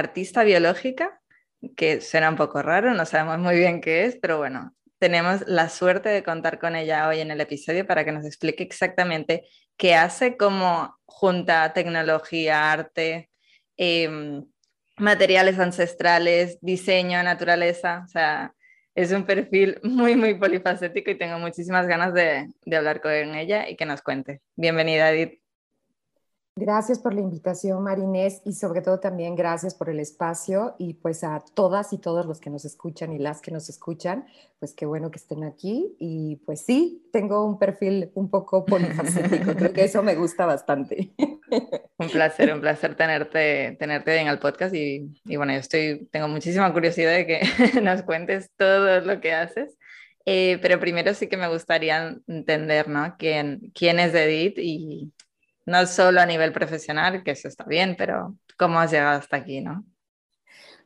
artista biológica, que suena un poco raro, no sabemos muy bien qué es, pero bueno, tenemos la suerte de contar con ella hoy en el episodio para que nos explique exactamente qué hace, cómo junta tecnología, arte, em, materiales ancestrales, diseño, naturaleza, o sea, es un perfil muy, muy polifacético y tengo muchísimas ganas de, de hablar con ella y que nos cuente. Bienvenida, Edith. Gracias por la invitación, Marinés, y sobre todo también gracias por el espacio y pues a todas y todos los que nos escuchan y las que nos escuchan, pues qué bueno que estén aquí y pues sí, tengo un perfil un poco polifacético, creo que eso me gusta bastante. Un placer, un placer tenerte, tenerte en el podcast y, y bueno, yo estoy, tengo muchísima curiosidad de que nos cuentes todo lo que haces. Eh, pero primero sí que me gustaría entender, ¿no? ¿Quién, quién es Edith y, no solo a nivel profesional, que eso está bien, pero ¿cómo has llegado hasta aquí, no?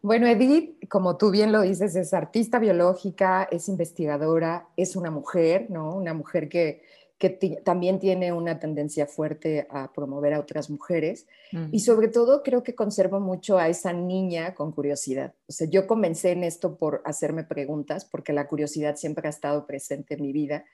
Bueno, Edith, como tú bien lo dices, es artista biológica, es investigadora, es una mujer, ¿no? Una mujer que, que también tiene una tendencia fuerte a promover a otras mujeres. Y sobre todo creo que conservo mucho a esa niña con curiosidad. O sea, yo comencé en esto por hacerme preguntas, porque la curiosidad siempre ha estado presente en mi vida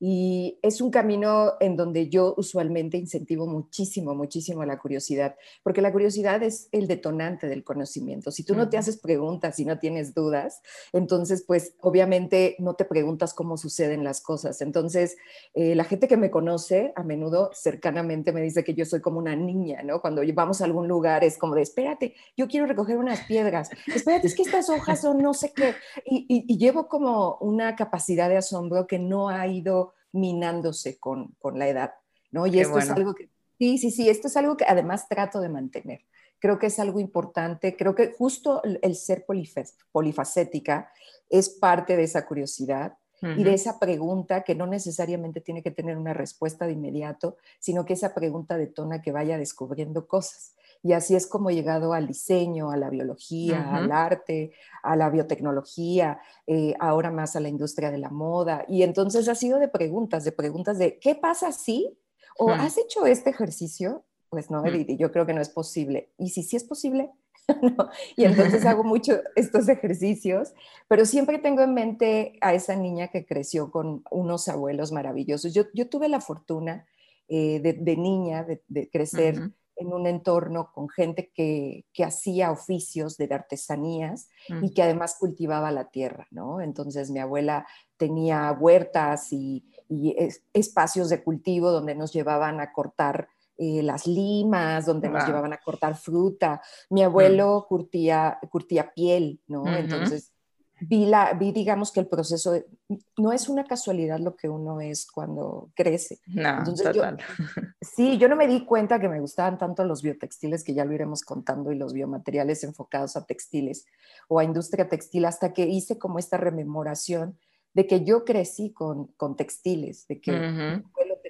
y es un camino en donde yo usualmente incentivo muchísimo, muchísimo la curiosidad, porque la curiosidad es el detonante del conocimiento. Si tú no te haces preguntas y no tienes dudas, entonces pues obviamente no te preguntas cómo suceden las cosas. Entonces eh, la gente que me conoce a menudo cercanamente me dice que yo soy como una niña, ¿no? Cuando vamos a algún lugar es como de, espérate, yo quiero recoger unas piedras, espérate, es que estas hojas son no sé qué, y, y llevo como una capacidad de asombro que no ha ido minándose con, la edad, ¿no? Y esto es algo que, sí, sí, sí, esto es algo que además trato de mantener. Creo que es algo importante, creo que justo el ser polifacética es parte de esa curiosidad y de esa pregunta que no necesariamente tiene que tener una respuesta de inmediato, sino que esa pregunta detona que vaya descubriendo cosas. Y así es como he llegado al diseño, a la biología, al arte, a la biotecnología, eh, ahora más a la industria de la moda. Y entonces ha sido de preguntas, de preguntas de, ¿qué pasa si? ¿O has hecho este ejercicio? Pues no, Edith, yo creo que no es posible. ¿Y si sí es posible? Y entonces hago mucho estos ejercicios, pero siempre tengo en mente a esa niña que creció con unos abuelos maravillosos. Yo, yo tuve la fortuna eh, de, niña de, crecer en un entorno con gente que, hacía oficios de artesanías y mm. que además cultivaba la tierra, ¿no? Entonces mi abuela tenía huertas y, espacios de cultivo donde nos llevaban a cortar eh, las limas, donde nos llevaban a cortar fruta. Mi mm. abuelo curtía, curtía piel, ¿no? Entonces vi, la, vi, digamos que el proceso, no es una casualidad lo que uno es cuando crece. No, total. sí, yo no me di cuenta que me gustaban tanto los biotextiles, que ya lo iremos contando, y los biomateriales enfocados a textiles o a industria textil, hasta que hice como esta rememoración de que yo crecí con, con textiles, de que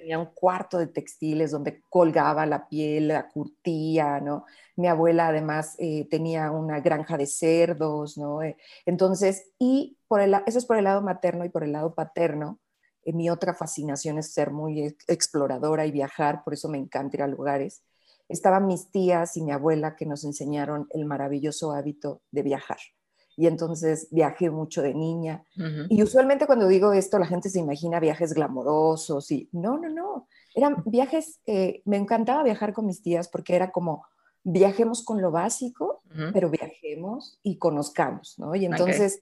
tenía un cuarto de textiles donde colgaba la piel, la curtía, ¿no? Mi abuela además eh, tenía una granja de cerdos, ¿no? Eh, entonces, y por el, eso es por el lado materno y por el lado paterno. Eh, mi otra fascinación es ser muy exploradora y viajar, por eso me encanta ir a lugares. Estaban mis tías y mi abuela que nos enseñaron el maravilloso hábito de viajar y entonces viajé mucho de niña. Y usualmente cuando digo esto, la gente se imagina viajes glamorosos y no, no, no. Eran viajes, me encantaba viajar con mis tías porque era como, viajemos con lo básico, pero viajemos y conozcamos, ¿no? Y entonces,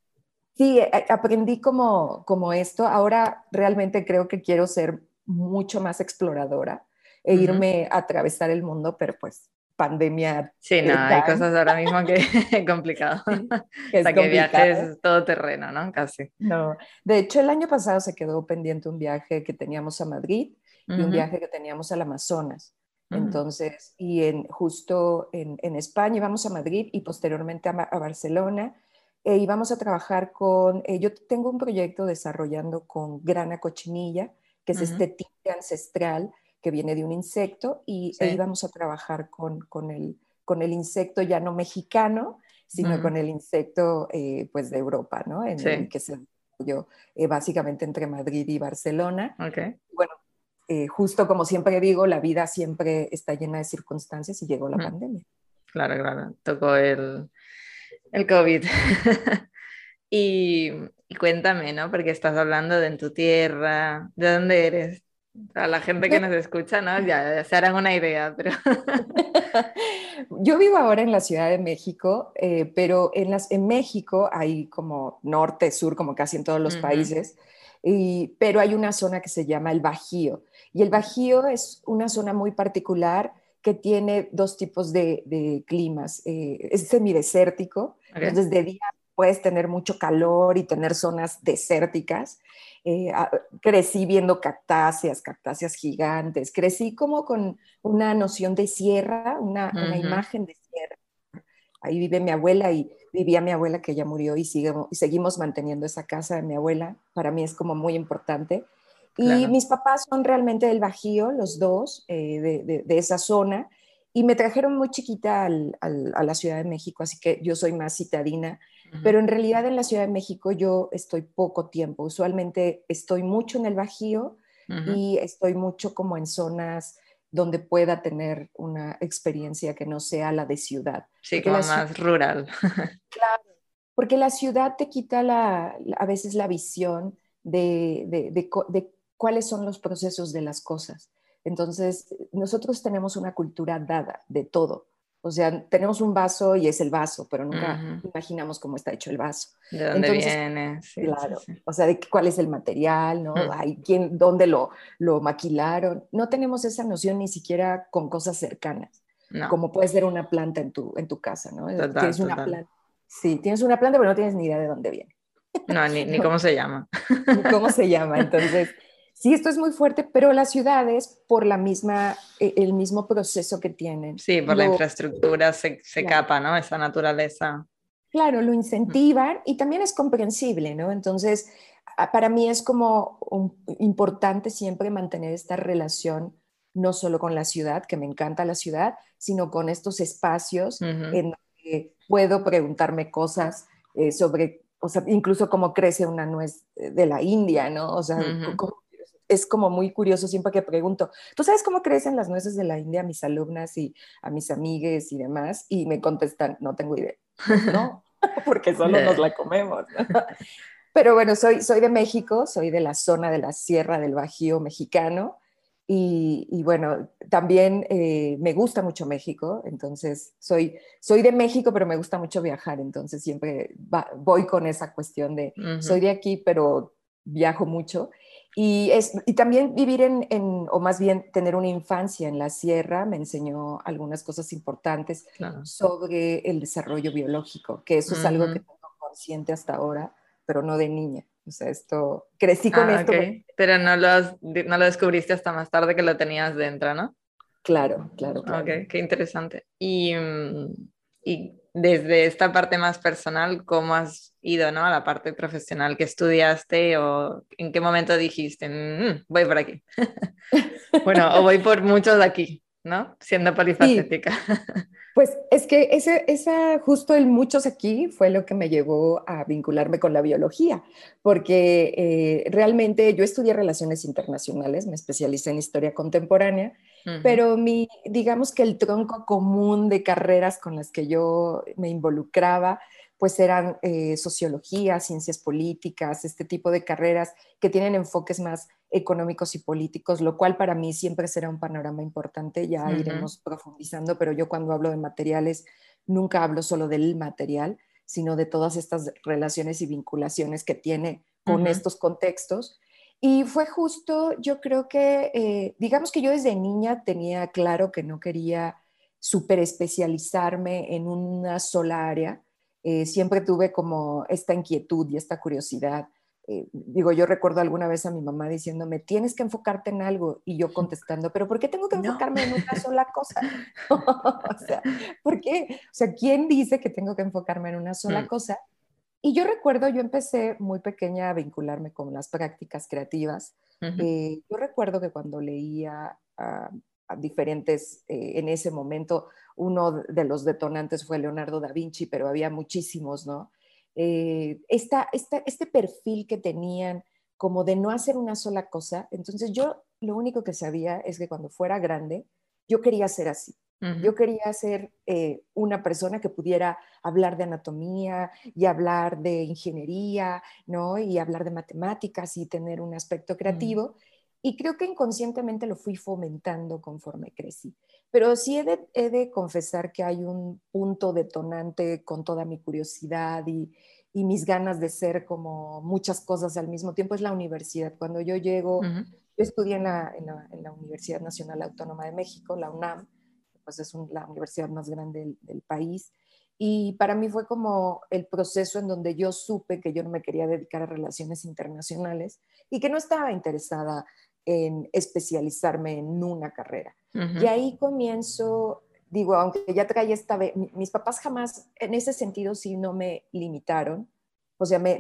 sí, aprendí como, como esto. Ahora realmente creo que quiero ser mucho más exploradora e irme a atravesar el mundo, pero pues pandemia. Sí, no, hay cosas ahora mismo que es complicado. es que viajes todo terreno, ¿no? Casi. No, de hecho el año pasado se quedó pendiente un viaje que teníamos a Madrid y un viaje que teníamos al Amazonas. Entonces, y en, justo en, en, España íbamos a Madrid y posteriormente a, a Barcelona e íbamos a trabajar con, eh, yo tengo un proyecto desarrollando con grana cochinilla, que es este tinte ancestral que viene de un insecto, y e íbamos a trabajar con, con, el, con el insecto ya no mexicano, sino con el insecto eh, pues de Europa, ¿no? En el que se yo eh, básicamente entre Madrid y Barcelona. Okay. Bueno, eh, justo como siempre digo, la vida siempre está llena de circunstancias y llegó la pandemia. Claro, claro, tocó el, el COVID. y, y, cuéntame, ¿no? Porque estás hablando de en tu tierra, ¿de dónde eres? A la gente que nos escucha, ¿no? Ya, ya se harán una idea, pero... Yo vivo ahora en la Ciudad de México, eh, pero en, las, en México hay como norte, sur, como casi en todos los países, y, pero hay una zona que se llama el Bajío. Y el Bajío es una zona muy particular que tiene dos tipos de, de climas. Eh, es semidesértico, entonces de día puedes tener mucho calor y tener zonas desérticas. Eh, crecí viendo cactáceas, cactáceas gigantes, crecí como con una noción de sierra, una, una, imagen de sierra. Ahí vive mi abuela y vivía mi abuela que ya murió y, sigue, y seguimos manteniendo esa casa de mi abuela. Para mí es como muy importante. Y mis papás son realmente del Bajío, los dos, eh, de, de, de, esa zona. Y me trajeron muy chiquita al, al, a la Ciudad de México, así que yo soy más citadina pero en realidad en la Ciudad de México yo estoy poco tiempo. Usualmente estoy mucho en el Bajío y estoy mucho como en zonas donde pueda tener una experiencia que no sea la de ciudad. Sí, como más rural. claro, porque la ciudad te quita la, a veces la visión de, de, de, cuáles son los procesos de las cosas. Entonces, nosotros tenemos una cultura dada de todo. O sea, tenemos un vaso y es el vaso, pero nunca imaginamos cómo está hecho el vaso. ¿De dónde viene? claro. O sea, de cuál es el material, ¿no? Hay quién, dónde lo, lo maquilaron. No tenemos esa noción ni siquiera con cosas cercanas. Como puede ser una planta en tu, en tu casa, ¿no? tienes una planta. Sí, tienes una planta, pero no tienes ni idea de dónde viene. No, ni, ni cómo se llama. ni cómo se llama. Entonces, Sí, esto es muy fuerte, pero las ciudades, por la misma, eh, el mismo proceso que tienen. Sí, por la infraestructura se, se capa, ¿no? Esa naturaleza. Claro, lo incentivan y también es comprensible, ¿no? Entonces, para mí es como importante siempre mantener esta relación, no solo con la ciudad, que me encanta la ciudad, sino con estos espacios en que puedo preguntarme cosas eh, sobre, o sea, incluso cómo crece una nuez de la India, ¿no? O sea, cómo es como muy curioso siempre que pregunto, ¿tú sabes cómo crecen las nueces de la India a mis alumnas y a mis amigues y demás? Y me contestan, no tengo idea. No, porque solo nos la comemos. Pero bueno, soy, soy de México, soy de la zona de la Sierra del Bajío mexicano. Y, bueno, también eh, me gusta mucho México, entonces soy, soy de México, pero me gusta mucho viajar, entonces siempre voy con esa cuestión de, soy de aquí, pero viajo mucho. Y, es, y también vivir en, en, o más bien tener una infancia en la sierra me enseñó algunas cosas importantes sobre el desarrollo biológico, que eso es algo que tengo consciente hasta ahora, pero no de niña. O sea, esto, crecí con ah, esto. Pero no lo, no lo descubriste hasta más tarde que lo tenías dentro, ¿no? Claro, claro. claro. Ok, qué interesante. Y, mm, y desde esta parte más personal, ¿cómo has ido ¿no? a la parte profesional que estudiaste o en qué momento dijiste, mm, voy por aquí? bueno, o voy por muchos de aquí, ¿no? Siendo polifacética. Pues es que ese, esa, justo el muchos aquí fue lo que me llevó a vincularme con la biología, porque eh, realmente yo estudié relaciones internacionales, me especialicé en historia contemporánea, pero mi, digamos que el tronco común de carreras con las que yo me involucraba, pues eran eh, sociología, ciencias políticas, este tipo de carreras que tienen enfoques más económicos y políticos, lo cual para mí siempre será un panorama importante, ya iremos profundizando, pero yo cuando hablo de materiales nunca hablo solo del material, sino de todas estas relaciones y vinculaciones que tiene con estos contextos. Y fue justo, yo creo que, eh, digamos que yo desde niña tenía claro que no quería super especializarme en una sola área. Eh, siempre tuve como esta inquietud y esta curiosidad eh, digo, yo recuerdo alguna vez a mi mamá diciéndome, tienes que enfocarte en algo, y yo contestando, pero ¿por qué tengo que enfocarme en una sola cosa? o sea, ¿por qué? O sea, ¿quién dice que tengo que enfocarme en una sola mm. cosa? Y yo recuerdo, yo empecé muy pequeña a vincularme con las prácticas creativas. Eh, yo recuerdo que cuando leía a, diferentes, eh, en ese momento, uno de los detonantes fue Leonardo da Vinci, pero había muchísimos, ¿no? Eh, este perfil que tenían como de no hacer una sola cosa. Entonces yo lo único que sabía es que cuando fuera grande, yo quería ser así. Yo quería ser eh, una persona que pudiera hablar de anatomía y hablar de ingeniería, ¿no? Y hablar de matemáticas y tener un aspecto creativo. Y creo que inconscientemente lo fui fomentando conforme crecí. Pero sí he de, confesar que hay un punto detonante con toda mi curiosidad y, mis ganas de ser como muchas cosas al mismo tiempo, es la universidad. Cuando yo llego, yo estudié en la, Universidad Nacional Autónoma de México, la UNAM, pues es la universidad más grande del, país. Y para mí fue como el proceso en donde yo supe que yo no me quería dedicar a relaciones internacionales y que no estaba interesada en especializarme en una carrera. Y ahí comienzo, digo, aunque ya traía esta vez, mis papás jamás, en ese sentido, sí no me limitaron. O sea, me,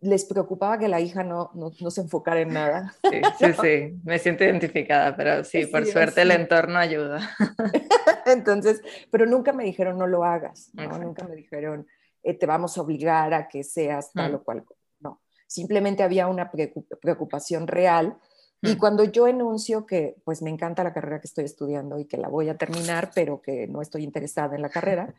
les preocupaba que la hija no, no, se enfocara en nada. Sí, sí, sí, me siento identificada, pero sí, por suerte el entorno ayuda. Entonces, pero nunca me dijeron no lo hagas, ¿no? nunca me dijeron eh, te vamos a obligar a que seas tal o cual. No, simplemente había una preocupación real y mm. cuando yo enuncio que pues me encanta la carrera que estoy estudiando y que la voy a terminar, pero que no estoy interesada en la carrera,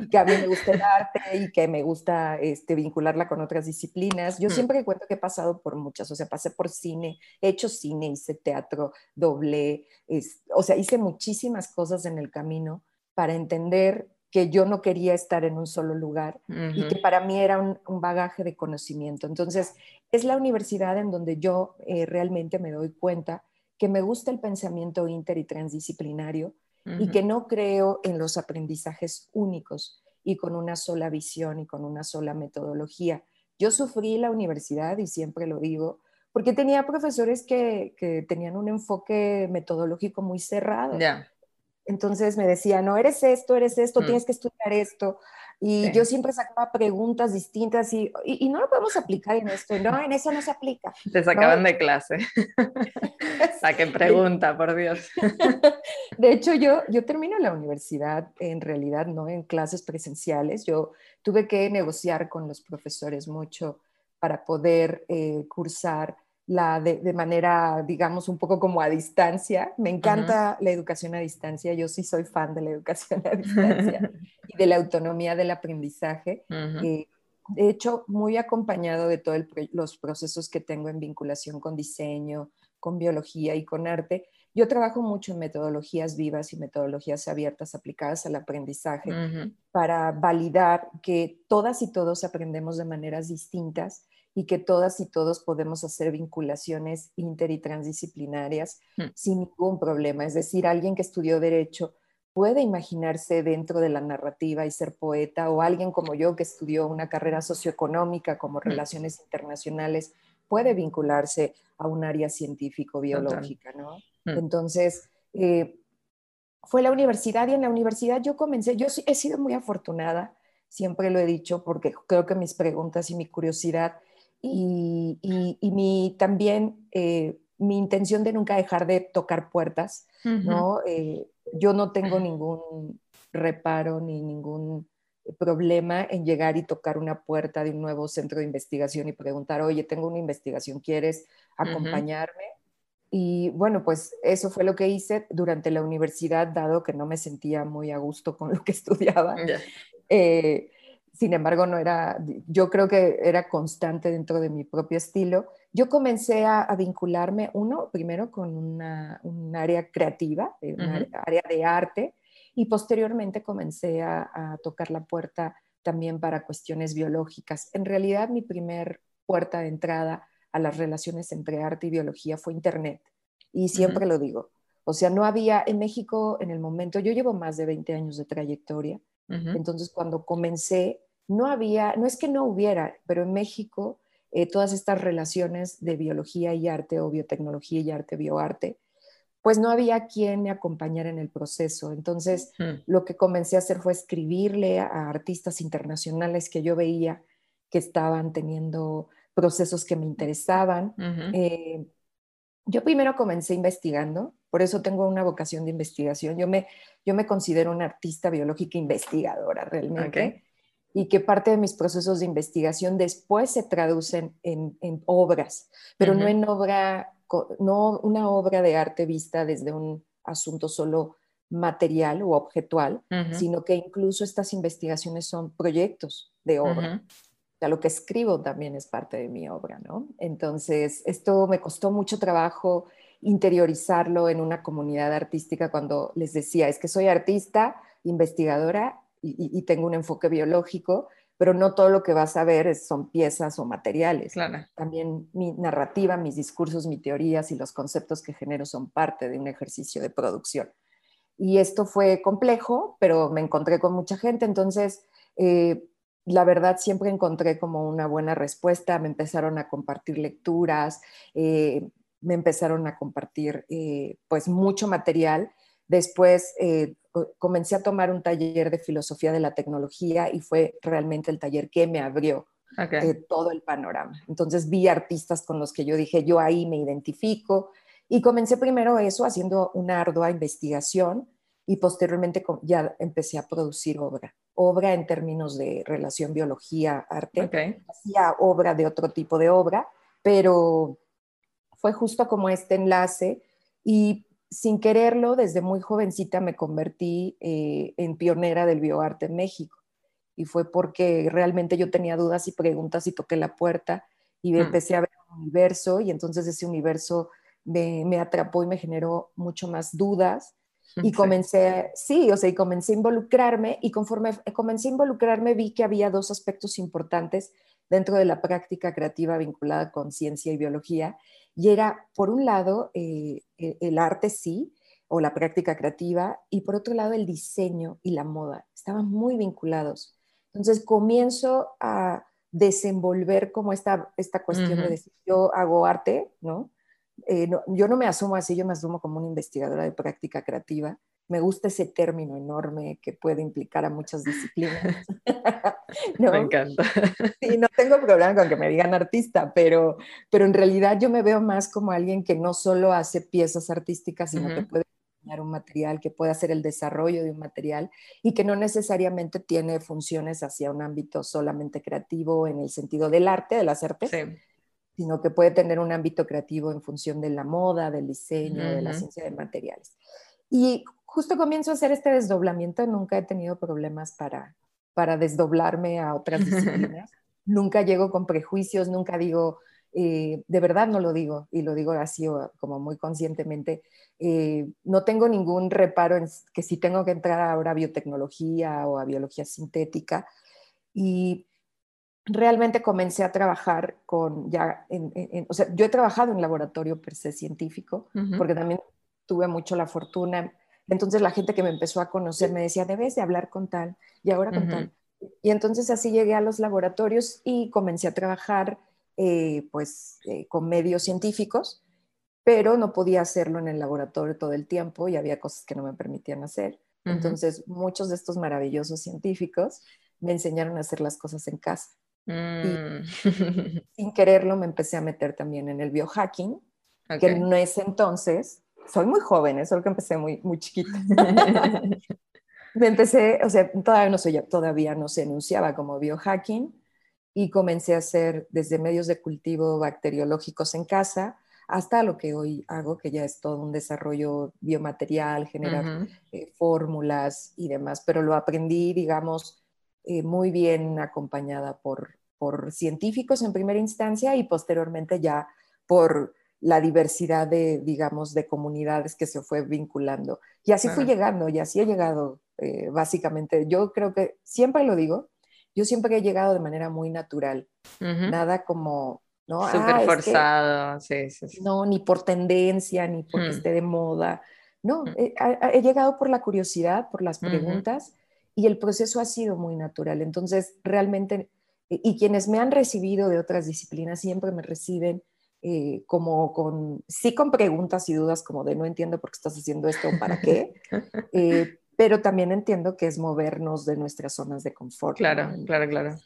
y que a mí me gusta el arte y que me gusta este, vincularla con otras disciplinas, yo mm. siempre cuento que he pasado por muchas, o sea, pasé por cine, he hecho cine, hice teatro, doble, o sea, hice muchísimas cosas en el camino para entender que yo no quería estar en un solo lugar y que para mí era un, bagaje de conocimiento. Entonces, es la universidad en donde yo eh, realmente me doy cuenta que me gusta el pensamiento inter y transdisciplinario y que no creo en los aprendizajes únicos y con una sola visión y con una sola metodología. Yo sufrí la universidad y siempre lo digo, porque tenía profesores que, tenían un enfoque metodológico muy cerrado. Entonces me decía, no, eres esto, eres esto, mm. tienes que estudiar esto. Y yo siempre sacaba preguntas distintas y, y, no lo podemos aplicar en esto. No, en eso no se aplica. Te sacaban de clase. Saquen pregunta, por Dios. De hecho, yo, yo termino la universidad en realidad no en clases presenciales. Yo tuve que negociar con los profesores mucho para poder eh, cursar la de, manera, digamos, un poco como a distancia. Me encanta la educación a distancia, yo sí soy fan de la educación a distancia y de la autonomía del aprendizaje. Eh, de hecho, muy acompañado de todos los procesos que tengo en vinculación con diseño, con biología y con arte, yo trabajo mucho en metodologías vivas y metodologías abiertas aplicadas al aprendizaje para validar que todas y todos aprendemos de maneras distintas y que todas y todos podemos hacer vinculaciones inter y transdisciplinarias hmm. sin ningún problema. Es decir, alguien que estudió derecho puede imaginarse dentro de la narrativa y ser poeta, o alguien como yo que estudió una carrera socioeconómica como hmm. relaciones internacionales puede vincularse a un área científico-biológica, ¿no? Hmm. Entonces, eh, fue la universidad y en la universidad yo comencé, yo he sido muy afortunada, siempre lo he dicho, porque creo que mis preguntas y mi curiosidad y, y, mi, también eh, mi intención de nunca dejar de tocar puertas, ¿no? Eh, yo no tengo ningún reparo ni ningún problema en llegar y tocar una puerta de un nuevo centro de investigación y preguntar, oye, tengo una investigación, ¿quieres acompañarme? Y bueno, pues eso fue lo que hice durante la universidad, dado que no me sentía muy a gusto con lo que estudiaba. Eh, sin embargo, no era, yo creo que era constante dentro de mi propio estilo. Yo comencé a, vincularme, uno, primero con una, un área creativa, un área de arte, y posteriormente comencé a, tocar la puerta también para cuestiones biológicas. En realidad, mi primer puerta de entrada a las relaciones entre arte y biología fue Internet, y siempre lo digo. O sea, no había en México en el momento, yo llevo más de 20 años de trayectoria, entonces, cuando comencé, no había, no es que no hubiera, pero en México eh, todas estas relaciones de biología y arte o biotecnología y arte, bioarte, pues no había quien me acompañara en el proceso. Entonces, lo que comencé a hacer fue escribirle a artistas internacionales que yo veía que estaban teniendo procesos que me interesaban. Eh, yo primero comencé investigando, por eso tengo una vocación de investigación. Yo me, yo me considero una artista biológica investigadora realmente y que parte de mis procesos de investigación después se traducen en, obras, pero no en obra, no una obra de arte vista desde un asunto solo material o objetual, sino que incluso estas investigaciones son proyectos de obra. O sea, lo que escribo también es parte de mi obra, ¿no? Entonces, esto me costó mucho trabajo interiorizarlo en una comunidad artística cuando les decía, es que soy artista, investigadora y, tengo un enfoque biológico, pero no todo lo que vas a ver son piezas o materiales. También mi narrativa, mis discursos, mis teorías y los conceptos que genero son parte de un ejercicio de producción. Y esto fue complejo, pero me encontré con mucha gente, entonces eh, la verdad siempre encontré como una buena respuesta, me empezaron a compartir lecturas, eh, me empezaron a compartir eh, pues mucho material. Después comencé a tomar un taller de filosofía de la tecnología y fue realmente el taller que me abrió eh, todo el panorama. Entonces vi artistas con los que yo dije, yo ahí me identifico y comencé primero eso haciendo una ardua investigación y posteriormente ya empecé a producir obra. Obra en términos de relación biología-arte. Hacía obra de otro tipo de obra, pero fue justo como este enlace y sin quererlo, desde muy jovencita me convertí eh, en pionera del bioarte en México. Y fue porque realmente yo tenía dudas y preguntas y toqué la puerta y mm. empecé a ver un universo y entonces ese universo me, atrapó y me generó mucho más dudas. Y comencé, sí, o sea, y comencé a involucrarme y conforme comencé a involucrarme vi que había dos aspectos importantes dentro de la práctica creativa vinculada con ciencia y biología y era, por un lado, eh, e, el arte sí, o la práctica creativa, y por otro lado, el diseño y la moda. Estaban muy vinculados. Entonces comienzo a desenvolver como esta, esta cuestión de decir, yo hago arte, eh, ¿no? Yo no me asumo así, yo me asumo como una investigadora de práctica creativa me gusta ese término enorme que puede implicar a muchas disciplinas. Me encanta. Sí, no tengo problema con que me digan artista, pero, pero en realidad yo me veo más como alguien que no solo hace piezas artísticas, sino que puede diseñar un material, que puede hacer el desarrollo de un material y que no necesariamente tiene funciones hacia un ámbito solamente creativo en el sentido del arte, de las artes. sino que puede tener un ámbito creativo en función de la moda, del diseño, de la ciencia de materiales. Y justo comienzo a hacer este desdoblamiento, nunca he tenido problemas para, para desdoblarme a otras disciplinas. nunca llego con prejuicios, nunca digo, eh, de verdad no lo digo, y lo digo así como muy conscientemente, eh, no tengo ningún reparo en que si tengo que entrar ahora a biotecnología o a biología sintética. Y realmente comencé a trabajar con ya, o sea, yo he trabajado en laboratorio per se científico, porque también tuve mucho la fortuna entonces la gente que me empezó a conocer me decía, debes de hablar con tal y ahora con tal. Y entonces así llegué a los laboratorios y comencé a trabajar eh, pues eh, con medios científicos, pero no podía hacerlo en el laboratorio todo el tiempo y había cosas que no me permitían hacer. Entonces muchos de estos maravillosos científicos me enseñaron a hacer las cosas en casa. Y mm. sin quererlo me empecé a meter también en el biohacking, que en ese entonces soy muy joven, ¿eh? solo que empecé muy, muy chiquita. Me empecé, o sea, todavía no, soy, todavía no se enunciaba como biohacking y comencé a hacer desde medios de cultivo bacteriológicos en casa hasta lo que hoy hago, que ya es todo un desarrollo biomaterial, generar eh, fórmulas y demás, pero lo aprendí, digamos, eh, muy bien acompañada por, por científicos en primera instancia y posteriormente ya por la diversidad de, digamos, de comunidades que se fue vinculando. Y así fui llegando, y así he llegado, eh, básicamente. Yo creo que, siempre lo digo, yo siempre he llegado de manera muy natural, nada como, ¿no? Súper ah, forzado, sí, sí, No, ni por tendencia, ni porque hmm. esté de moda. No, hmm. he, llegado por la curiosidad, por las preguntas, y el proceso ha sido muy natural. Entonces, realmente y quienes me han recibido de otras disciplinas siempre me reciben eh, como con, sí con preguntas y dudas como de no entiendo por qué estás haciendo esto o para qué, eh, pero también entiendo que es movernos de nuestras zonas de confort. Claro, claro, claro.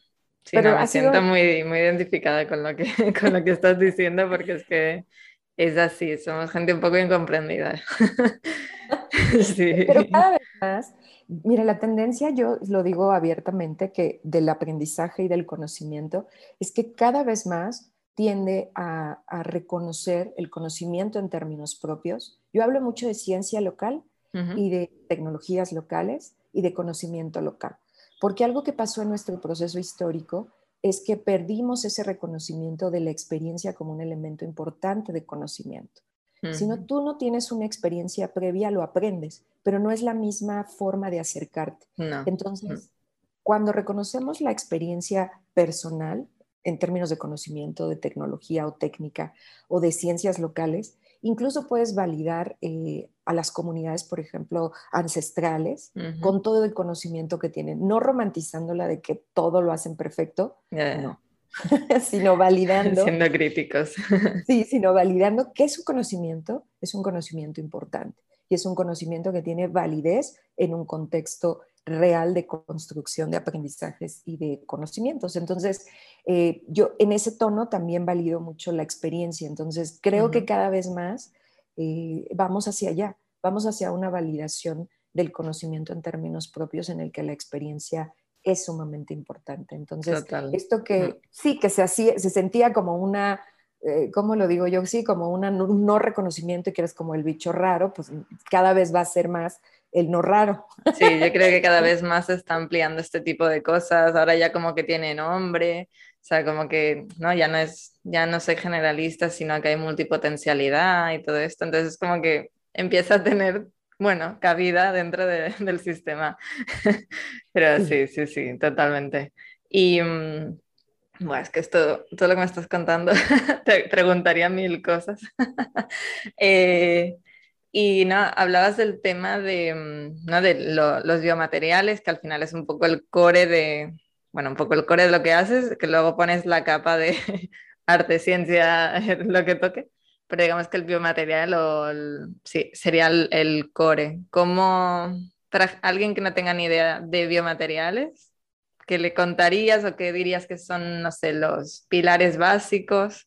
Sí, pero me siento muy, muy identificada con lo, que, con lo que estás diciendo porque es que es así, somos gente un poco incomprendida. sí. Pero cada vez más, mira, la tendencia, yo lo digo abiertamente, que del aprendizaje y del conocimiento, es que cada vez más tiende a, reconocer el conocimiento en términos propios. Yo hablo mucho de ciencia local y de tecnologías locales y de conocimiento local, porque algo que pasó en nuestro proceso histórico es que perdimos ese reconocimiento de la experiencia como un elemento importante de conocimiento. Si no, tú no tienes una experiencia previa, lo aprendes, pero no es la misma forma de acercarte. Entonces, cuando reconocemos la experiencia personal, en términos de conocimiento, de tecnología o técnica o de ciencias locales. Incluso puedes validar eh, a las comunidades, por ejemplo, ancestrales, con todo el conocimiento que tienen, no romantizándola de que todo lo hacen perfecto, no, sino validando. Siendo críticos. sí, sino validando que su conocimiento es un conocimiento importante y es un conocimiento que tiene validez en un contexto real de construcción de aprendizajes y de conocimientos. Entonces, eh, yo en ese tono también valido mucho la experiencia. Entonces, creo que cada vez más eh, vamos hacia allá, vamos hacia una validación del conocimiento en términos propios en el que la experiencia es sumamente importante. Entonces, esto que sí, que se, hacía, se sentía como una eh, ¿cómo lo digo yo? Sí, como un no reconocimiento y que eres como el bicho raro, pues cada vez va a ser más el no raro. Sí, yo creo que cada vez más se está ampliando este tipo de cosas. Ahora ya como que tiene nombre, o sea, como que no, ya no es, ya no soy generalista, sino que hay multipotencialidad y todo esto. Entonces como que empieza a tener, bueno, cabida dentro del sistema. Pero sí, sí, sí, totalmente. Y mm, bueno, es que esto, todo lo que me estás contando, te preguntaría mil cosas. eh, y no, hablabas del tema de, mm, ¿no? de los biomateriales, que al final es un poco el core de, bueno, un poco el core de lo que haces, que luego pones la capa de arte, ciencia, lo que toque, pero digamos que el biomaterial sí, sería el, core. ¿Cómo, para alguien que no tenga ni idea de biomateriales, qué le contarías o qué dirías que son, no sé, los pilares básicos?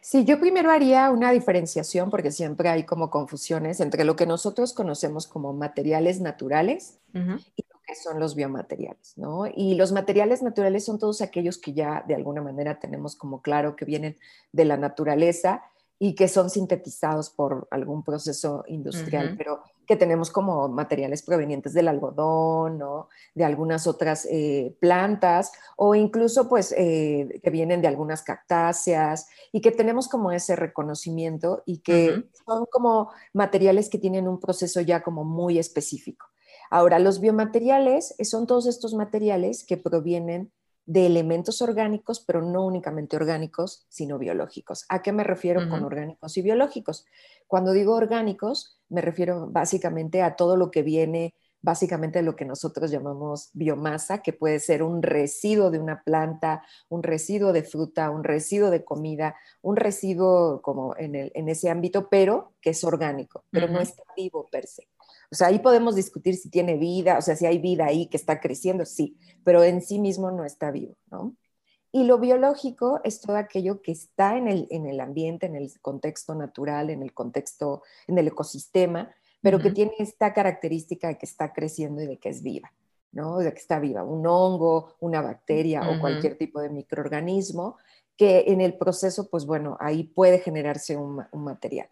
Sí, yo primero haría una diferenciación porque siempre hay como confusiones entre lo que nosotros conocemos como materiales naturales y lo que son los biomateriales, ¿no? Y los materiales naturales son todos aquellos que ya de alguna manera tenemos como claro que vienen de la naturaleza y que son sintetizados por algún proceso industrial, pero que tenemos como materiales provenientes del algodón, ¿no? de algunas otras eh, plantas o incluso pues eh, que vienen de algunas cactáceas y que tenemos como ese reconocimiento y que son como materiales que tienen un proceso ya como muy específico. Ahora, los biomateriales son todos estos materiales que provienen de elementos orgánicos, pero no únicamente orgánicos, sino biológicos. ¿A qué me refiero con orgánicos y biológicos? Cuando digo orgánicos, me refiero básicamente a todo lo que viene, básicamente lo que nosotros llamamos biomasa, que puede ser un residuo de una planta, un residuo de fruta, un residuo de comida, un residuo como en, ese ámbito, pero que es orgánico, pero no está vivo per se. O sea, ahí podemos discutir si tiene vida, o sea, si hay vida ahí que está creciendo, sí, pero en sí mismo no está vivo, ¿no? Y lo biológico es todo aquello que está en el, en el ambiente, en el contexto natural, en el contexto, en el ecosistema, pero que tiene esta característica de que está creciendo y de que es viva, ¿no? De que está viva, un hongo, una bacteria o cualquier tipo de microorganismo que en el proceso, pues bueno, ahí puede generarse un material.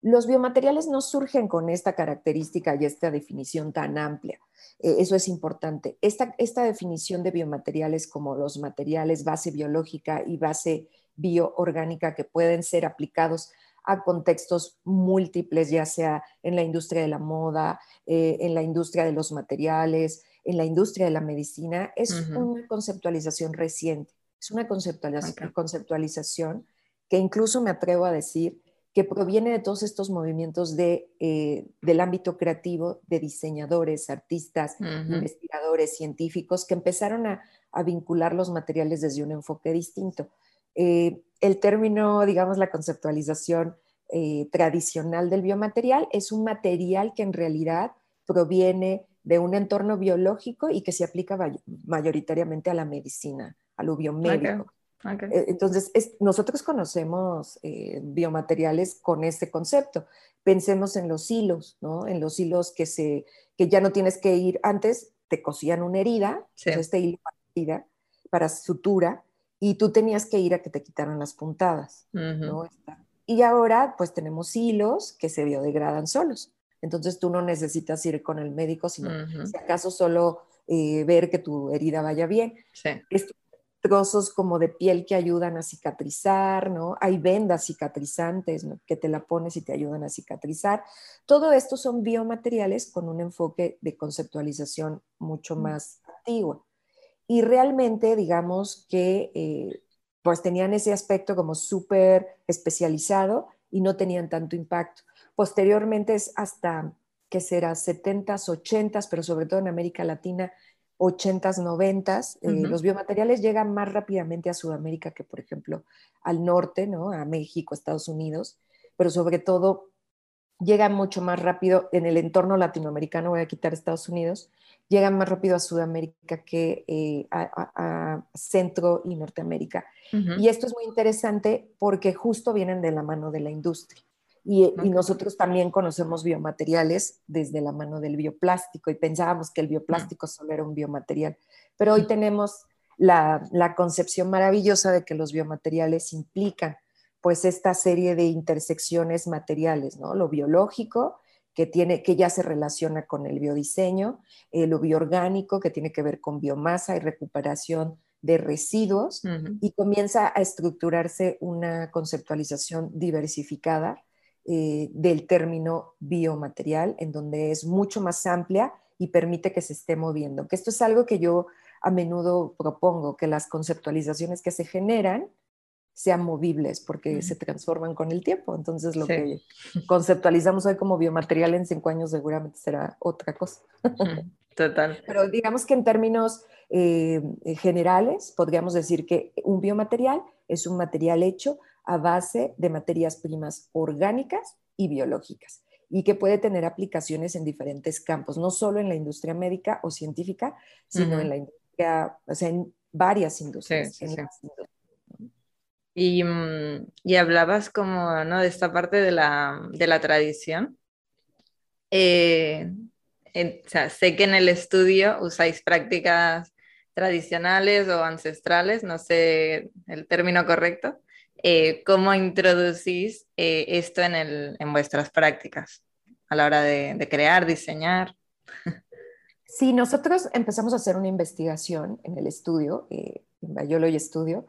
Los biomateriales no surgen con esta característica y esta definición tan amplia. Eh, eso es importante. Esta, esta definición de biomateriales como los materiales base biológica y base bioorgánica que pueden ser aplicados a contextos múltiples, ya sea en la industria de la moda, eh, en la industria de los materiales, en la industria de la medicina, es una conceptualización reciente. Es una conceptualización que incluso me atrevo a decir que proviene de todos estos movimientos de, eh, del ámbito creativo, de diseñadores, artistas, investigadores, científicos, que empezaron a, vincular los materiales desde un enfoque distinto. Eh, el término, digamos, la conceptualización eh, tradicional del biomaterial es un material que en realidad proviene de un entorno biológico y que se aplica mayoritariamente a la medicina, a lo biomédico. Eh, entonces, nosotros conocemos eh, biomateriales con este concepto. Pensemos en los hilos, ¿no? En los hilos que, se, que ya no tienes que ir, antes te cosían una herida, este hilo para, para sutura, y tú tenías que ir a que te quitaran las puntadas, ¿no? Y ahora, pues tenemos hilos que se biodegradan solos. Entonces tú no necesitas ir con el médico, sino si acaso solo eh, ver que tu herida vaya bien. Sí trozos como de piel que ayudan a cicatrizar, ¿no? Hay vendas cicatrizantes que te la pones y te ayudan a cicatrizar. Todo esto son biomateriales con un enfoque de conceptualización mucho mm. más antiguo. Y realmente, digamos que eh, pues tenían ese aspecto como súper especializado y no tenían tanto impacto. Posteriormente es hasta, que será 70s, 80s, pero sobre todo en América Latina, 80s, 90s. Eh, los biomateriales llegan más rápidamente a Sudamérica que, por ejemplo, al norte, ¿no? a México, Estados Unidos, pero sobre todo llegan mucho más rápido en el entorno latinoamericano, voy a quitar Estados Unidos, llegan más rápido a Sudamérica que eh, a, Centro y Norteamérica. Y esto es muy interesante porque justo vienen de la mano de la industria. Y, nosotros también conocemos biomateriales desde la mano del bioplástico y pensábamos que el bioplástico solo era un biomaterial, pero hoy tenemos la, concepción maravillosa de que los biomateriales implican pues esta serie de intersecciones materiales, ¿no? Lo biológico, que, tiene, que ya se relaciona con el biodiseño, eh, lo bioorgánico, que tiene que ver con biomasa y recuperación de residuos, y comienza a estructurarse una conceptualización diversificada eh, del término biomaterial, en donde es mucho más amplia y permite que se esté moviendo. Que esto es algo que yo a menudo propongo, que las conceptualizaciones que se generan sean movibles porque se transforman con el tiempo. Entonces lo que conceptualizamos hoy como biomaterial en cinco años seguramente será otra cosa. Total. Pero digamos que en términos eh, generales podríamos decir que un biomaterial es un material hecho a base de materias primas orgánicas y biológicas y que puede tener aplicaciones en diferentes campos, no solo en la industria médica o científica, sino en la industria, o sea, en varias industrias. Y, mm, y, hablabas como ¿no? de esta parte de la, de la tradición. Eh, o sea, sé que en el estudio usáis prácticas tradicionales o ancestrales, no sé el término correcto, eh, ¿cómo introducís eh, esto en, el, en, vuestras prácticas a la hora de, crear, diseñar? Sí, nosotros empezamos a hacer una investigación en el estudio, eh, en Biology Studio,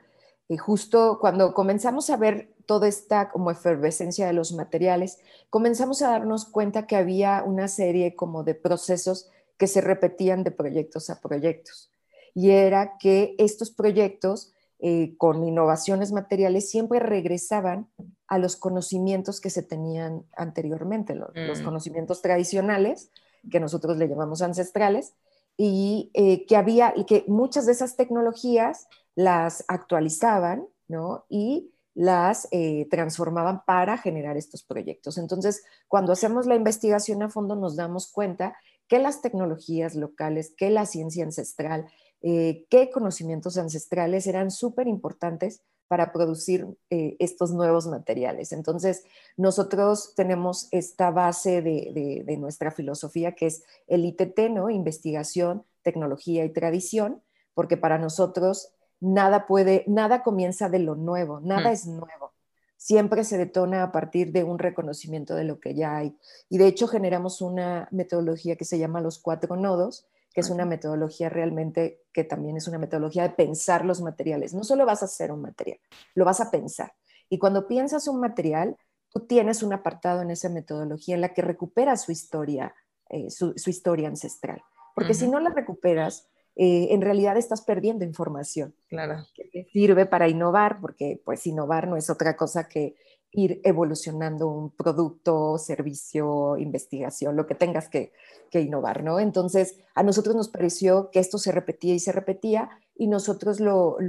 y justo cuando comenzamos a ver toda esta como efervescencia de los materiales, comenzamos a darnos cuenta que había una serie como de procesos que se repetían de proyectos a proyectos. Y era que estos proyectos eh, con innovaciones materiales siempre regresaban a los conocimientos que se tenían anteriormente, los, mm. conocimientos tradicionales, que nosotros le llamamos ancestrales, y eh, que había, y que muchas de esas tecnologías las actualizaban, ¿no? Y las eh, transformaban para generar estos proyectos. Entonces, cuando hacemos la investigación a fondo, nos damos cuenta que las tecnologías locales, que la ciencia ancestral, eh, qué conocimientos ancestrales eran súper importantes para producir eh, estos nuevos materiales. Entonces, nosotros tenemos esta base de, nuestra filosofía que es el ITT, ¿no? Investigación, tecnología y tradición, porque para nosotros nada puede, nada comienza de lo nuevo, nada es nuevo. Siempre se detona a partir de un reconocimiento de lo que ya hay. Y de hecho generamos una metodología que se llama los cuatro nodos, que es una metodología realmente que también es una metodología de pensar los materiales. No solo vas a hacer un material, lo vas a pensar. Y cuando piensas un material, tú tienes un apartado en esa metodología en la que recuperas su historia, eh, su, historia ancestral. Porque si no la recuperas, eh, en realidad estás perdiendo información. Claro. Que te sirve para innovar, porque pues innovar no es otra cosa que ir evolucionando un producto, servicio, investigación, lo que tengas que, innovar, ¿no? Entonces, a nosotros nos pareció que esto se repetía y se repetía y nosotros lo,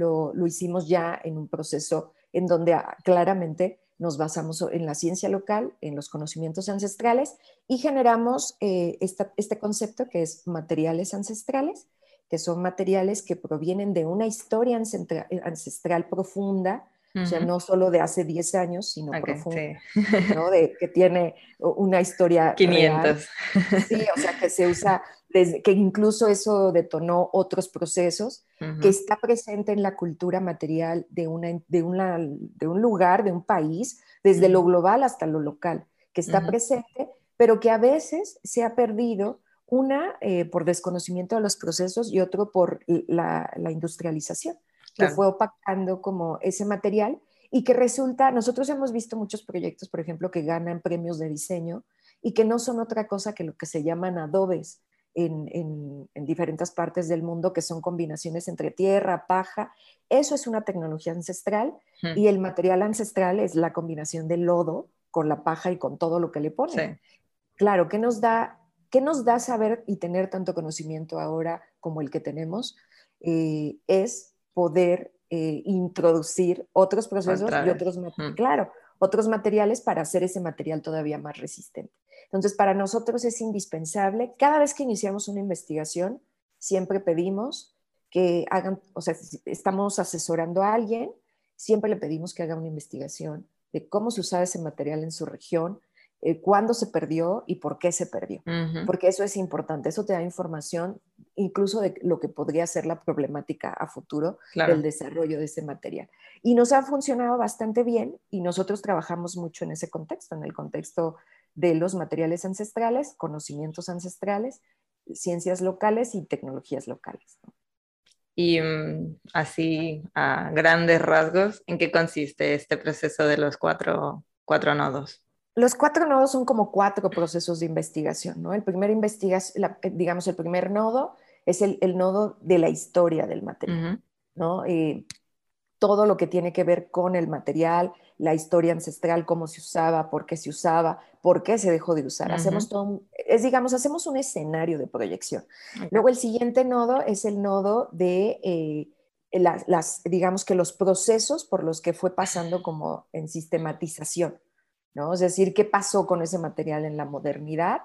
hicimos ya en un proceso en donde ah, claramente nos basamos en la ciencia local, en los conocimientos ancestrales y generamos eh, este concepto que es materiales ancestrales, que son materiales que provienen de una historia ancestral profunda, o sea, no solo de hace 10 años, sino profunda, ¿no? De, que tiene una historia 500. Sí, o sea, que se usa, desde, que incluso eso detonó otros procesos, que está presente en la cultura material de, una, de, una, de un lugar, de un país, desde lo global hasta lo local, que está presente, pero que a veces se ha perdido una eh, por desconocimiento de los procesos y otro por la, industrialización, que fue opacando como ese material y que resulta, nosotros hemos visto muchos proyectos, por ejemplo, que ganan premios de diseño y que no son otra cosa que lo que se llaman adobes en, en, diferentes partes del mundo, que son combinaciones entre tierra, paja. Eso es una tecnología ancestral y el material ancestral es la combinación del lodo con la paja y con todo lo que le ponen. Claro, que nos da ¿Qué nos da saber y tener tanto conocimiento ahora como el que tenemos? Eh, es poder eh, introducir otros procesos y otros, claro, otros materiales para hacer ese material todavía más resistente. Entonces, para nosotros es indispensable, cada vez que iniciamos una investigación, siempre pedimos que hagan, o sea, estamos asesorando a alguien, siempre le pedimos que haga una investigación de cómo se usaba ese material en su región, eh, cuándo se perdió y por qué se perdió. Porque eso es importante, eso te da información incluso de lo que podría ser la problemática a futuro del desarrollo de ese material. Y nos ha funcionado bastante bien y nosotros trabajamos mucho en ese contexto, en el contexto de los materiales ancestrales, conocimientos ancestrales, ciencias locales y tecnologías locales. Y mm, así, a grandes rasgos, ¿en qué consiste este proceso de los cuatro, cuatro nodos? Los cuatro nodos son como cuatro procesos de investigación, ¿no? El primer investigación, eh, digamos, el primer nodo es el, nodo de la historia del material, ¿no? todo lo que tiene que ver con el material, la historia ancestral, cómo se usaba, por qué se usaba, por qué se dejó de usar. Hacemos todo, es digamos, hacemos un escenario de proyección. Luego el siguiente nodo es el nodo de eh, las, digamos que los procesos por los que fue pasando como en sistematización. ¿No? Es decir, qué pasó con ese material en la modernidad.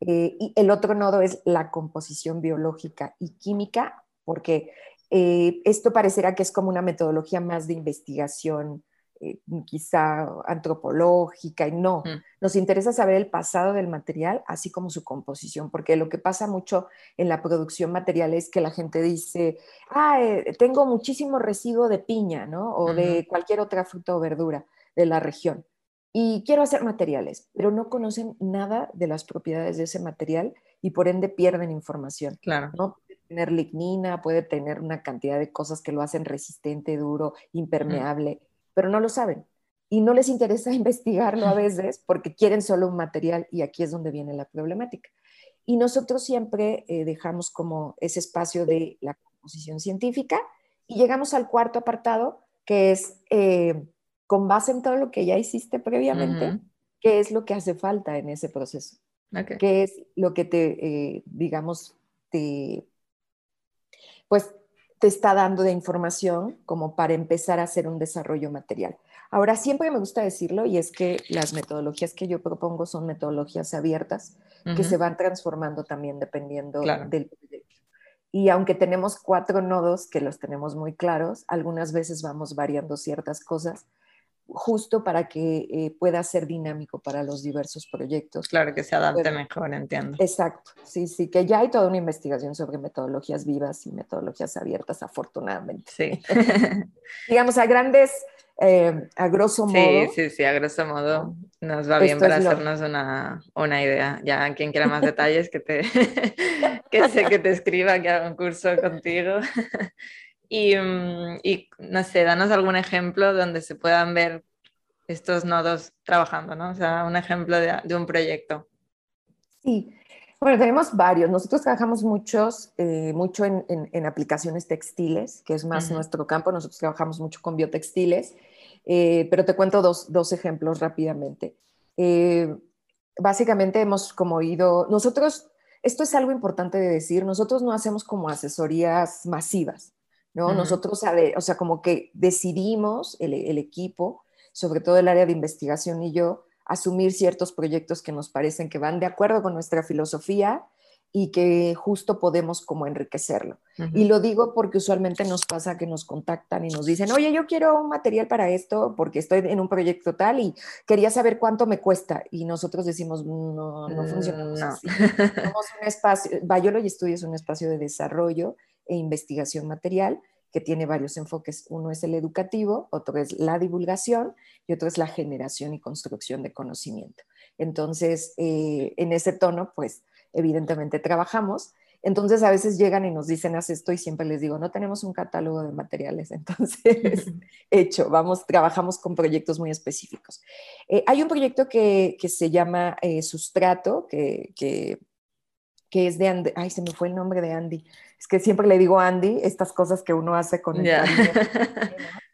Eh, y el otro nodo es la composición biológica y química, porque eh, esto parecerá que es como una metodología más de investigación, eh, quizá antropológica, y no. Mm. Nos interesa saber el pasado del material, así como su composición, porque lo que pasa mucho en la producción material es que la gente dice, ah, tengo muchísimo residuo de piña, ¿no? O de cualquier otra fruta o verdura de la región y quiero hacer materiales, pero no conocen nada de las propiedades de ese material y por ende pierden información. Claro. ¿no? Puede tener lignina, puede tener una cantidad de cosas que lo hacen resistente, duro, impermeable, pero no lo saben. Y no les interesa investigarlo a veces porque quieren solo un material y aquí es donde viene la problemática. Y nosotros siempre eh, dejamos como ese espacio de la composición científica y llegamos al cuarto apartado que es... Eh, con base en todo lo que ya hiciste previamente, qué es lo que hace falta en ese proceso. ¿Qué es lo que te, eh, digamos, te, pues, te está dando de información como para empezar a hacer un desarrollo material? Ahora, siempre me gusta decirlo y es que las metodologías que yo propongo son metodologías abiertas que se van transformando también dependiendo del proyecto. Y aunque tenemos cuatro nodos que los tenemos muy claros, algunas veces vamos variando ciertas cosas justo para que eh, pueda ser dinámico para los diversos proyectos. Claro, que se adapte mejor, entiendo. Exacto, sí, sí, que ya hay toda una investigación sobre metodologías vivas y metodologías abiertas, afortunadamente. Sí. Digamos, a grandes, eh, a grosso modo. Sí, sí, sí, a grosso modo nos va bien para hacernos una, una, idea. Ya quien quiera más detalles, que te, que sé que te escriba, que haga un curso contigo. Mm, y, no sé, danos algún ejemplo donde se puedan ver estos nodos trabajando, ¿no? O sea, un ejemplo de, un proyecto. Sí, bueno, tenemos varios. Nosotros trabajamos muchos, eh, mucho en, aplicaciones textiles, que es más nuestro campo. Nosotros trabajamos mucho con biotextiles Eh, pero te cuento dos, dos ejemplos rápidamente. Eh, básicamente hemos como ido, nosotros, esto es algo importante de decir, nosotros no hacemos como asesorías masivas, ¿no? Nosotros, o sea, como que decidimos, el, el equipo, sobre todo el área de investigación y yo, asumir ciertos proyectos que nos parecen que van de acuerdo con nuestra filosofía y que justo podemos como enriquecerlo. Y lo digo porque usualmente nos pasa que nos contactan y nos dicen, oye, yo quiero un material para esto porque estoy en un proyecto tal y quería saber cuánto me cuesta. Y nosotros decimos, no, no funciona mm, así. Somos un espacio, Biology Studio es un espacio de desarrollo e investigación material que tiene varios enfoques. Uno es el educativo, otro es la divulgación y otro es la generación y construcción de conocimiento. Entonces, eh, en ese tono, pues evidentemente trabajamos. Entonces a veces llegan y nos dicen, haz esto y siempre les digo, no tenemos un catálogo de materiales. Entonces, hecho, vamos, trabajamos con proyectos muy específicos. Eh, hay un proyecto que, que se llama eh, Sustrato, que, que, que, es de Andy, ay, se me fue el nombre de Andy. Es que siempre le digo Andy, estas cosas que uno hace con el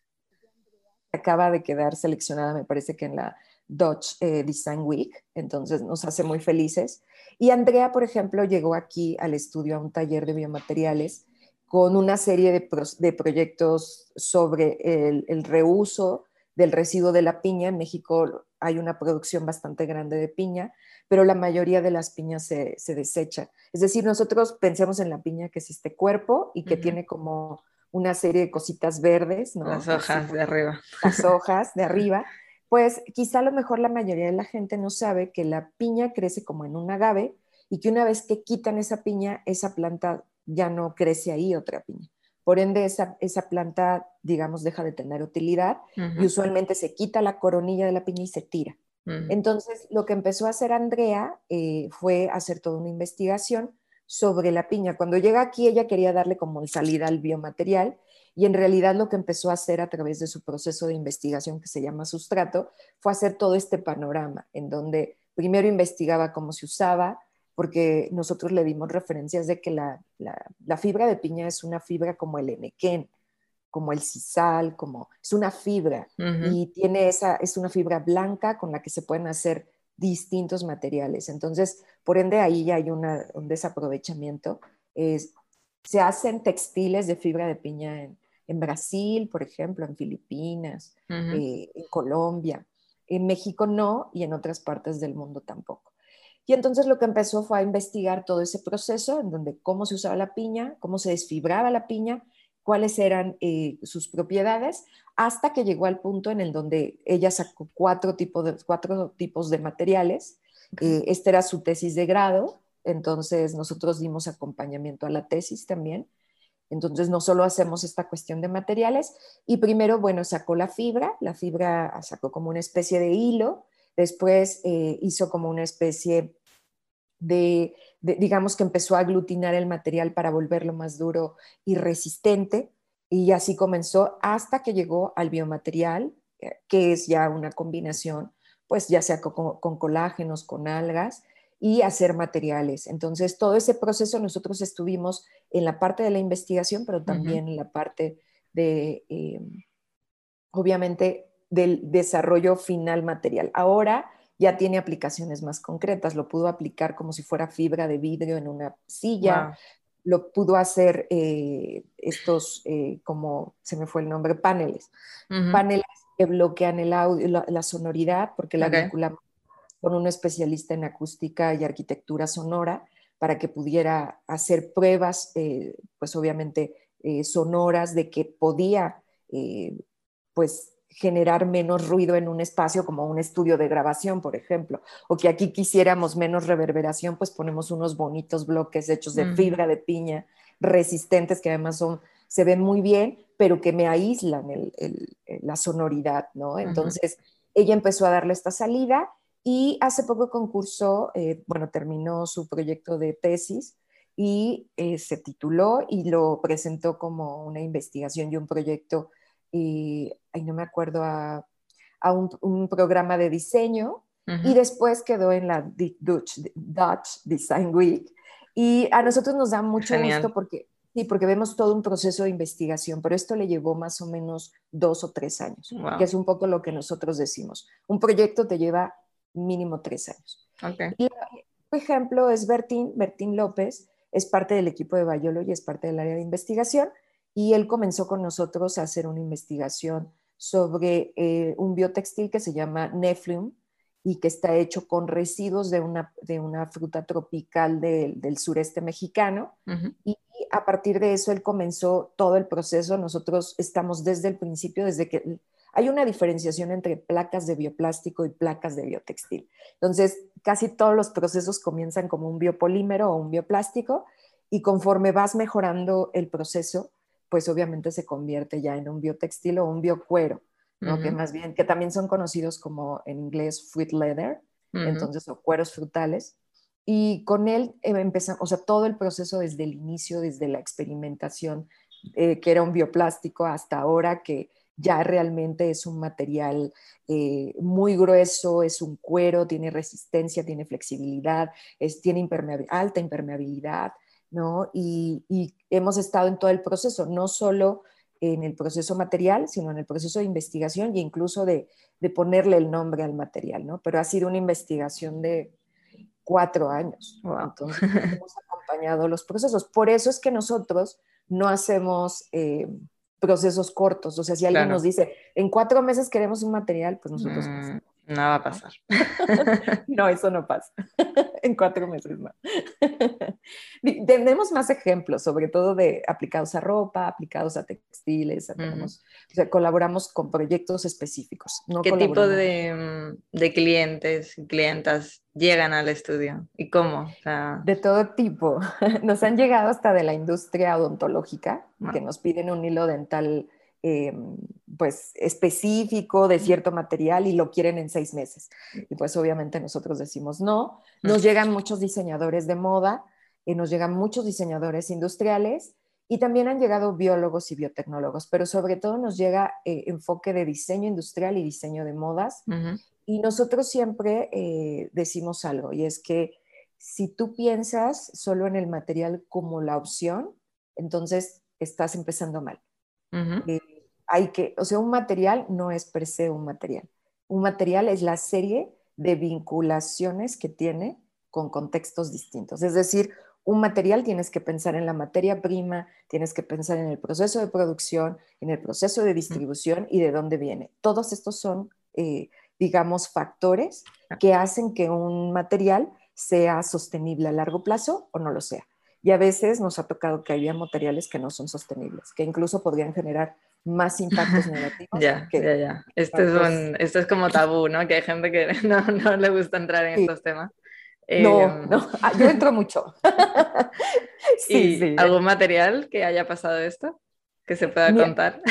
Acaba de quedar seleccionada, me parece que en la Dutch eh, Design Week, entonces nos hace muy felices. Y Andrea, por ejemplo, llegó aquí al estudio a un taller de biomateriales con una serie de, proyectos sobre el, reuso del residuo de la piña. En México hay una producción bastante grande de piña, pero la mayoría de las piñas se, se desecha. Es decir, nosotros pensemos en la piña que es este cuerpo y que tiene como una serie de cositas verdes, ¿no? Las hojas de arriba. Las hojas de arriba pues quizá a lo mejor la mayoría de la gente no sabe que la piña crece como en un agave y que una vez que quitan esa piña, esa planta ya no crece ahí otra piña. Por ende, esa, esa planta, digamos, deja de tener utilidad y usualmente se quita la coronilla de la piña y se tira. Entonces, lo que empezó a hacer Andrea eh, fue hacer toda una investigación sobre la piña. Cuando llega aquí, ella quería darle como salida al biomaterial y en realidad lo que empezó a hacer a través de su proceso de investigación que se llama sustrato fue hacer todo este panorama en donde primero investigaba cómo se usaba, porque nosotros le dimos referencias de que la, fibra de piña es una fibra como el enequén, como el sisal, como es una fibra y tiene esa, es una fibra blanca con la que se pueden hacer distintos materiales. Entonces, por ende, ahí ya hay un desaprovechamiento. se hacen textiles de fibra de piña en, en Brasil, por ejemplo, en Filipinas, eh, en Colombia. En México no y en otras partes del mundo tampoco. Y entonces lo que empezó fue a investigar todo ese proceso, en donde cómo se usaba la piña, cómo se desfibraba la piña, cuáles eran eh, sus propiedades, hasta que llegó al punto en el donde ella sacó cuatro, tipos de, cuatro tipos de materiales. Eh, esta era su tesis de grado, entonces nosotros dimos acompañamiento a la tesis también. Entonces, no solo hacemos esta cuestión de materiales, y primero, bueno, sacó la fibra, la fibra sacó como una especie de hilo, después eh, hizo como una especie de, digamos que empezó a aglutinar el material para volverlo más duro y resistente, y así comenzó hasta que llegó al biomaterial, eh, que es ya una combinación, pues ya sea con colágenos, con algas, y hacer materiales. Entonces, todo ese proceso nosotros estuvimos en la parte de la investigación, pero también en la parte de, eh, obviamente, del desarrollo final material. Ahora ya tiene aplicaciones más concretas, lo pudo aplicar como si fuera fibra de vidrio en una silla, lo pudo hacer eh, estos, eh, como se me fue el nombre, paneles, paneles que bloquean el audio, la, sonoridad, porque la vinculamos con un especialista en acústica y arquitectura sonora para que pudiera hacer pruebas, eh, pues obviamente sonoras de que podía, pues generar menos ruido en un espacio como un estudio de grabación, por ejemplo, o que aquí quisiéramos menos reverberación, pues ponemos unos bonitos bloques hechos de fibra de piña, resistentes, que además son, se ven muy bien, pero que me aíslan la sonoridad, ¿no? Entonces, ella empezó a darle esta salida y hace poco concursó, eh, bueno, terminó su proyecto de tesis y eh, se tituló y lo presentó como una investigación y un proyecto, y ahí no me acuerdo, a, a un, programa de diseño y después quedó en la Dutch, Dutch, Design Week. Y a nosotros nos da mucho gusto porque Sí, porque vemos todo un proceso de investigación, pero esto le llevó más o menos dos o tres años, que es un poco lo que nosotros decimos. Un proyecto te lleva mínimo tres años. Okay. Y por ejemplo es Bertín, Bertín López, es parte del equipo de Biology, es parte del área de investigación, y él comenzó con nosotros a hacer una investigación sobre eh, un biotextil que se llama Neflium y que está hecho con residuos de una, de una fruta tropical del sureste mexicano. Y a partir de eso él comenzó todo el proceso. Nosotros estamos desde el principio, desde que hay una diferenciación entre placas de bioplástico y placas de biotextil. Entonces, casi todos los procesos comienzan como un biopolímero o un bioplástico y conforme vas mejorando el proceso, pues obviamente se convierte ya en un biotextil o un biocuero, ¿no? Que más bien, que también son conocidos como en inglés fruit leather, entonces, o cueros frutales. Y con él eh, empezamos, o sea, todo el proceso desde el inicio, desde la experimentación, eh, que era un bioplástico, hasta ahora que ya realmente es un material eh, muy grueso, es un cuero, tiene resistencia, tiene flexibilidad, es, tiene alta impermeabilidad, ¿no? Y, hemos estado en todo el proceso, no solo en el proceso material, sino en el proceso de investigación e incluso de, ponerle el nombre al material, ¿no? Pero ha sido una investigación de cuatro años. Entonces, hemos acompañado los procesos. Por eso es que nosotros no hacemos eh, procesos cortos. O sea, si alguien nos dice, en cuatro meses queremos un material, pues nosotros... Mm, no va a pasar. no, eso no pasa. en cuatro meses no. Tenemos más ejemplos, sobre todo de aplicados a ropa, aplicados a textiles. o sea, colaboramos con proyectos específicos. ¿Qué tipo de, de, clientes y clientas llegan al estudio? ¿Y cómo? De todo tipo. Nos han llegado hasta de la industria odontológica, que nos piden un hilo dental eh, pues específico de cierto material y lo quieren en seis meses. Y pues obviamente nosotros decimos no. Nos llegan muchos diseñadores de moda, y nos llegan muchos diseñadores industriales y también han llegado biólogos y biotecnólogos, pero sobre todo nos llega eh, enfoque de diseño industrial y diseño de modas. Y nosotros siempre eh, decimos algo, y es que si tú piensas solo en el material como la opción, entonces estás empezando mal. Eh, hay que, o sea, un material no es per se un material. Un material es la serie de vinculaciones que tiene con contextos distintos. Es decir, un material tienes que pensar en la materia prima, tienes que pensar en el proceso de producción, en el proceso de distribución y de dónde viene. Todos estos son, eh, digamos, factores que hacen que un material sea sostenible a largo plazo o no lo sea. Y a veces nos ha tocado que haya materiales que no son sostenibles, que incluso podrían generar más impactos negativos. ya, ya, ya. Esto es, esto es como tabú, ¿no? Que hay gente que no, no le gusta entrar en estos temas. No, em, no, ah, yo entro mucho. sí, sí. ¿Algún material que haya pasado esto? Que se pueda contar.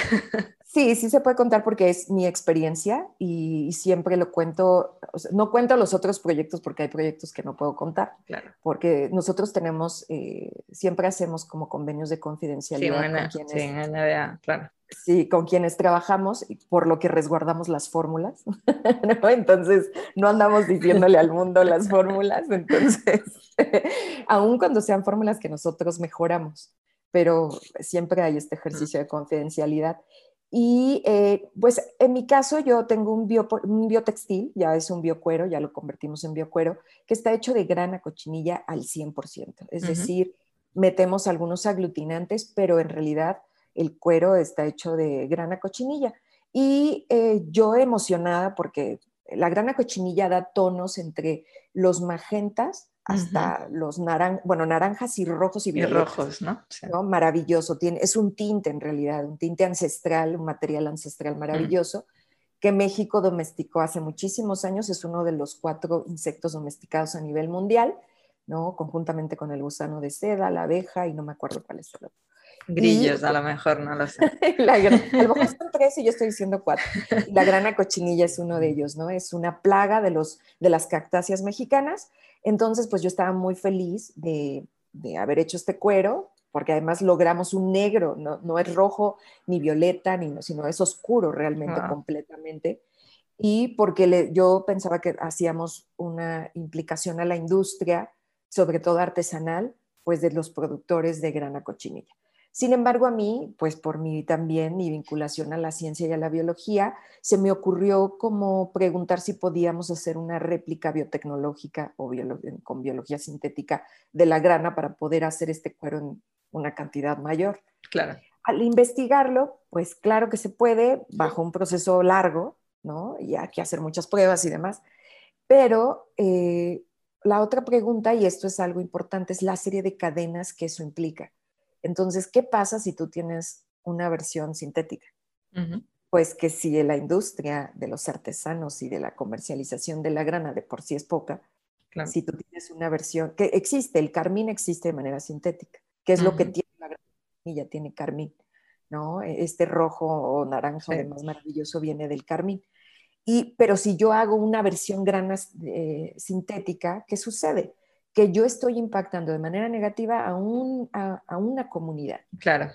Sí, sí se puede contar porque es mi experiencia y, siempre lo cuento, no cuento los otros proyectos porque hay proyectos que no puedo contar, claro. porque nosotros tenemos, eh, siempre hacemos como convenios de confidencialidad sí, con quienes, sí, NBA, claro. Sí, con quienes trabajamos, por lo que resguardamos las fórmulas, ¿no? Entonces, no andamos diciéndole al mundo las fórmulas, entonces, aun cuando sean fórmulas que nosotros mejoramos, pero siempre hay este ejercicio de confidencialidad. Y eh, pues en mi caso yo tengo un, un, biotextil, ya es un biocuero, ya lo convertimos en biocuero, que está hecho de grana cochinilla al 100%. Es decir, metemos algunos aglutinantes, pero en realidad el cuero está hecho de grana cochinilla. Y eh, yo emocionada porque la grana cochinilla da tonos entre los magentas hasta los naran bueno, naranjas y rojos y violetas. rojos, ¿no? Maravilloso. Tiene, es un tinte en realidad, un tinte ancestral, un material ancestral maravilloso que México domesticó hace muchísimos años. Es uno de los cuatro insectos domesticados a nivel mundial, ¿no? Conjuntamente con el gusano de seda, la abeja y no me acuerdo cuál es el otro. Grillos, a lo mejor, no lo sé. a lo mejor son tres y yo estoy diciendo cuatro. La grana cochinilla es uno de ellos, ¿no? Es una plaga de, los, de las cactáceas mexicanas. Entonces, pues yo estaba muy feliz de, de haber hecho este cuero, porque además logramos un negro, no, no es rojo ni violeta, ni, sino es oscuro realmente, completamente. Y porque le, yo pensaba que hacíamos una implicación a la industria, sobre todo artesanal, pues de los productores de grana cochinilla. Sin embargo, a mí, pues por mi también mi vinculación a la ciencia y a la biología, se me ocurrió como preguntar si podíamos hacer una réplica biotecnológica o con biología sintética de la grana para poder hacer este cuero en una cantidad mayor. Claro. Al investigarlo, pues claro que se puede, bajo un proceso largo, ¿no? Y hay que hacer muchas pruebas y demás. Pero eh, la otra pregunta, y esto es algo importante, es la serie de cadenas que eso implica. Entonces, ¿qué pasa si tú tienes una versión sintética? Pues que si la industria de los artesanos y de la comercialización de la grana de por sí es poca, si tú tienes una versión, que existe, el carmín existe de manera sintética, que es lo que tiene la grana, ya tiene carmín, ¿no? E, este rojo o naranja, además maravilloso, viene del carmín. Y, pero si yo hago una versión grana eh, sintética, ¿qué sucede? Que yo estoy impactando de manera negativa a, un, a, una comunidad. Claro.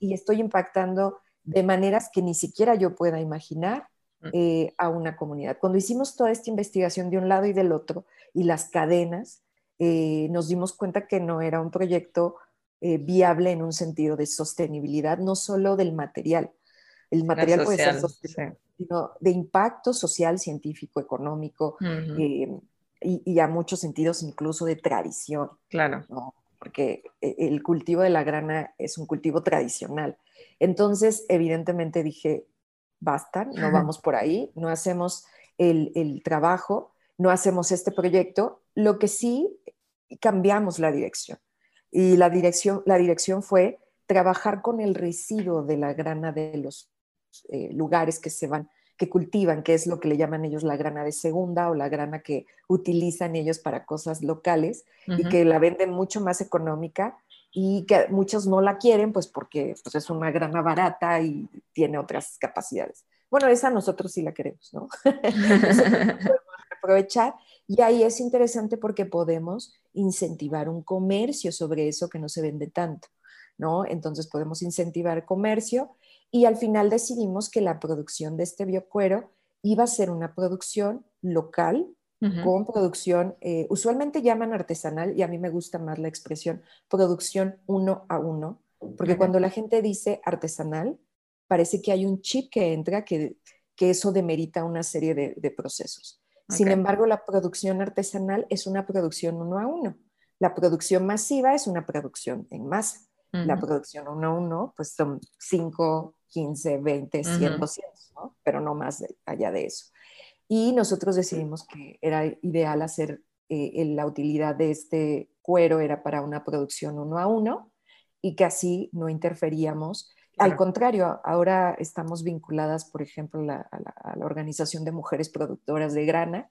Y estoy impactando de maneras que ni siquiera yo pueda imaginar mm. eh, a una comunidad. Cuando hicimos toda esta investigación de un lado y del otro y las cadenas, eh, nos dimos cuenta que no era un proyecto eh, viable en un sentido de sostenibilidad, no solo del material. El material puede ser sostenible, sino de impacto social, científico, económico, y, a muchos sentidos incluso de tradición. Claro. Porque e, el cultivo de la grana es un cultivo tradicional. Entonces, evidentemente dije, basta, no vamos por ahí, no hacemos el, el trabajo, no hacemos este proyecto. Lo que sí, cambiamos la dirección. Y la dirección, la dirección fue trabajar con el residuo de la grana de los eh, lugares que se van que cultivan, que es lo que le llaman ellos la grana de segunda o la grana que utilizan ellos para cosas locales y que la venden mucho más económica y que muchos no la quieren pues porque pues, es una grana barata y tiene otras capacidades. Bueno, esa nosotros sí la queremos, ¿no? aprovechar y ahí es interesante porque podemos incentivar un comercio sobre eso que no se vende tanto, ¿no? Entonces podemos incentivar comercio y al final decidimos que la producción de este biocuero iba a ser una producción local, con producción, eh, usualmente llaman artesanal y a mí me gusta más la expresión producción uno a uno, porque cuando la gente dice artesanal, parece que hay un chip que entra que, que eso demerita una serie de, procesos. Sin embargo, la producción artesanal es una producción uno a uno. La producción masiva es una producción en masa. La producción uno a uno, pues son cinco, 15, 20, 100, 200, ¿no? pero no más allá de eso. Y nosotros decidimos que era ideal hacer eh, la utilidad de este cuero era para una producción uno a uno y que así no interferíamos. Al contrario, ahora estamos vinculadas, por ejemplo, a, la, Organización de Mujeres Productoras de Grana,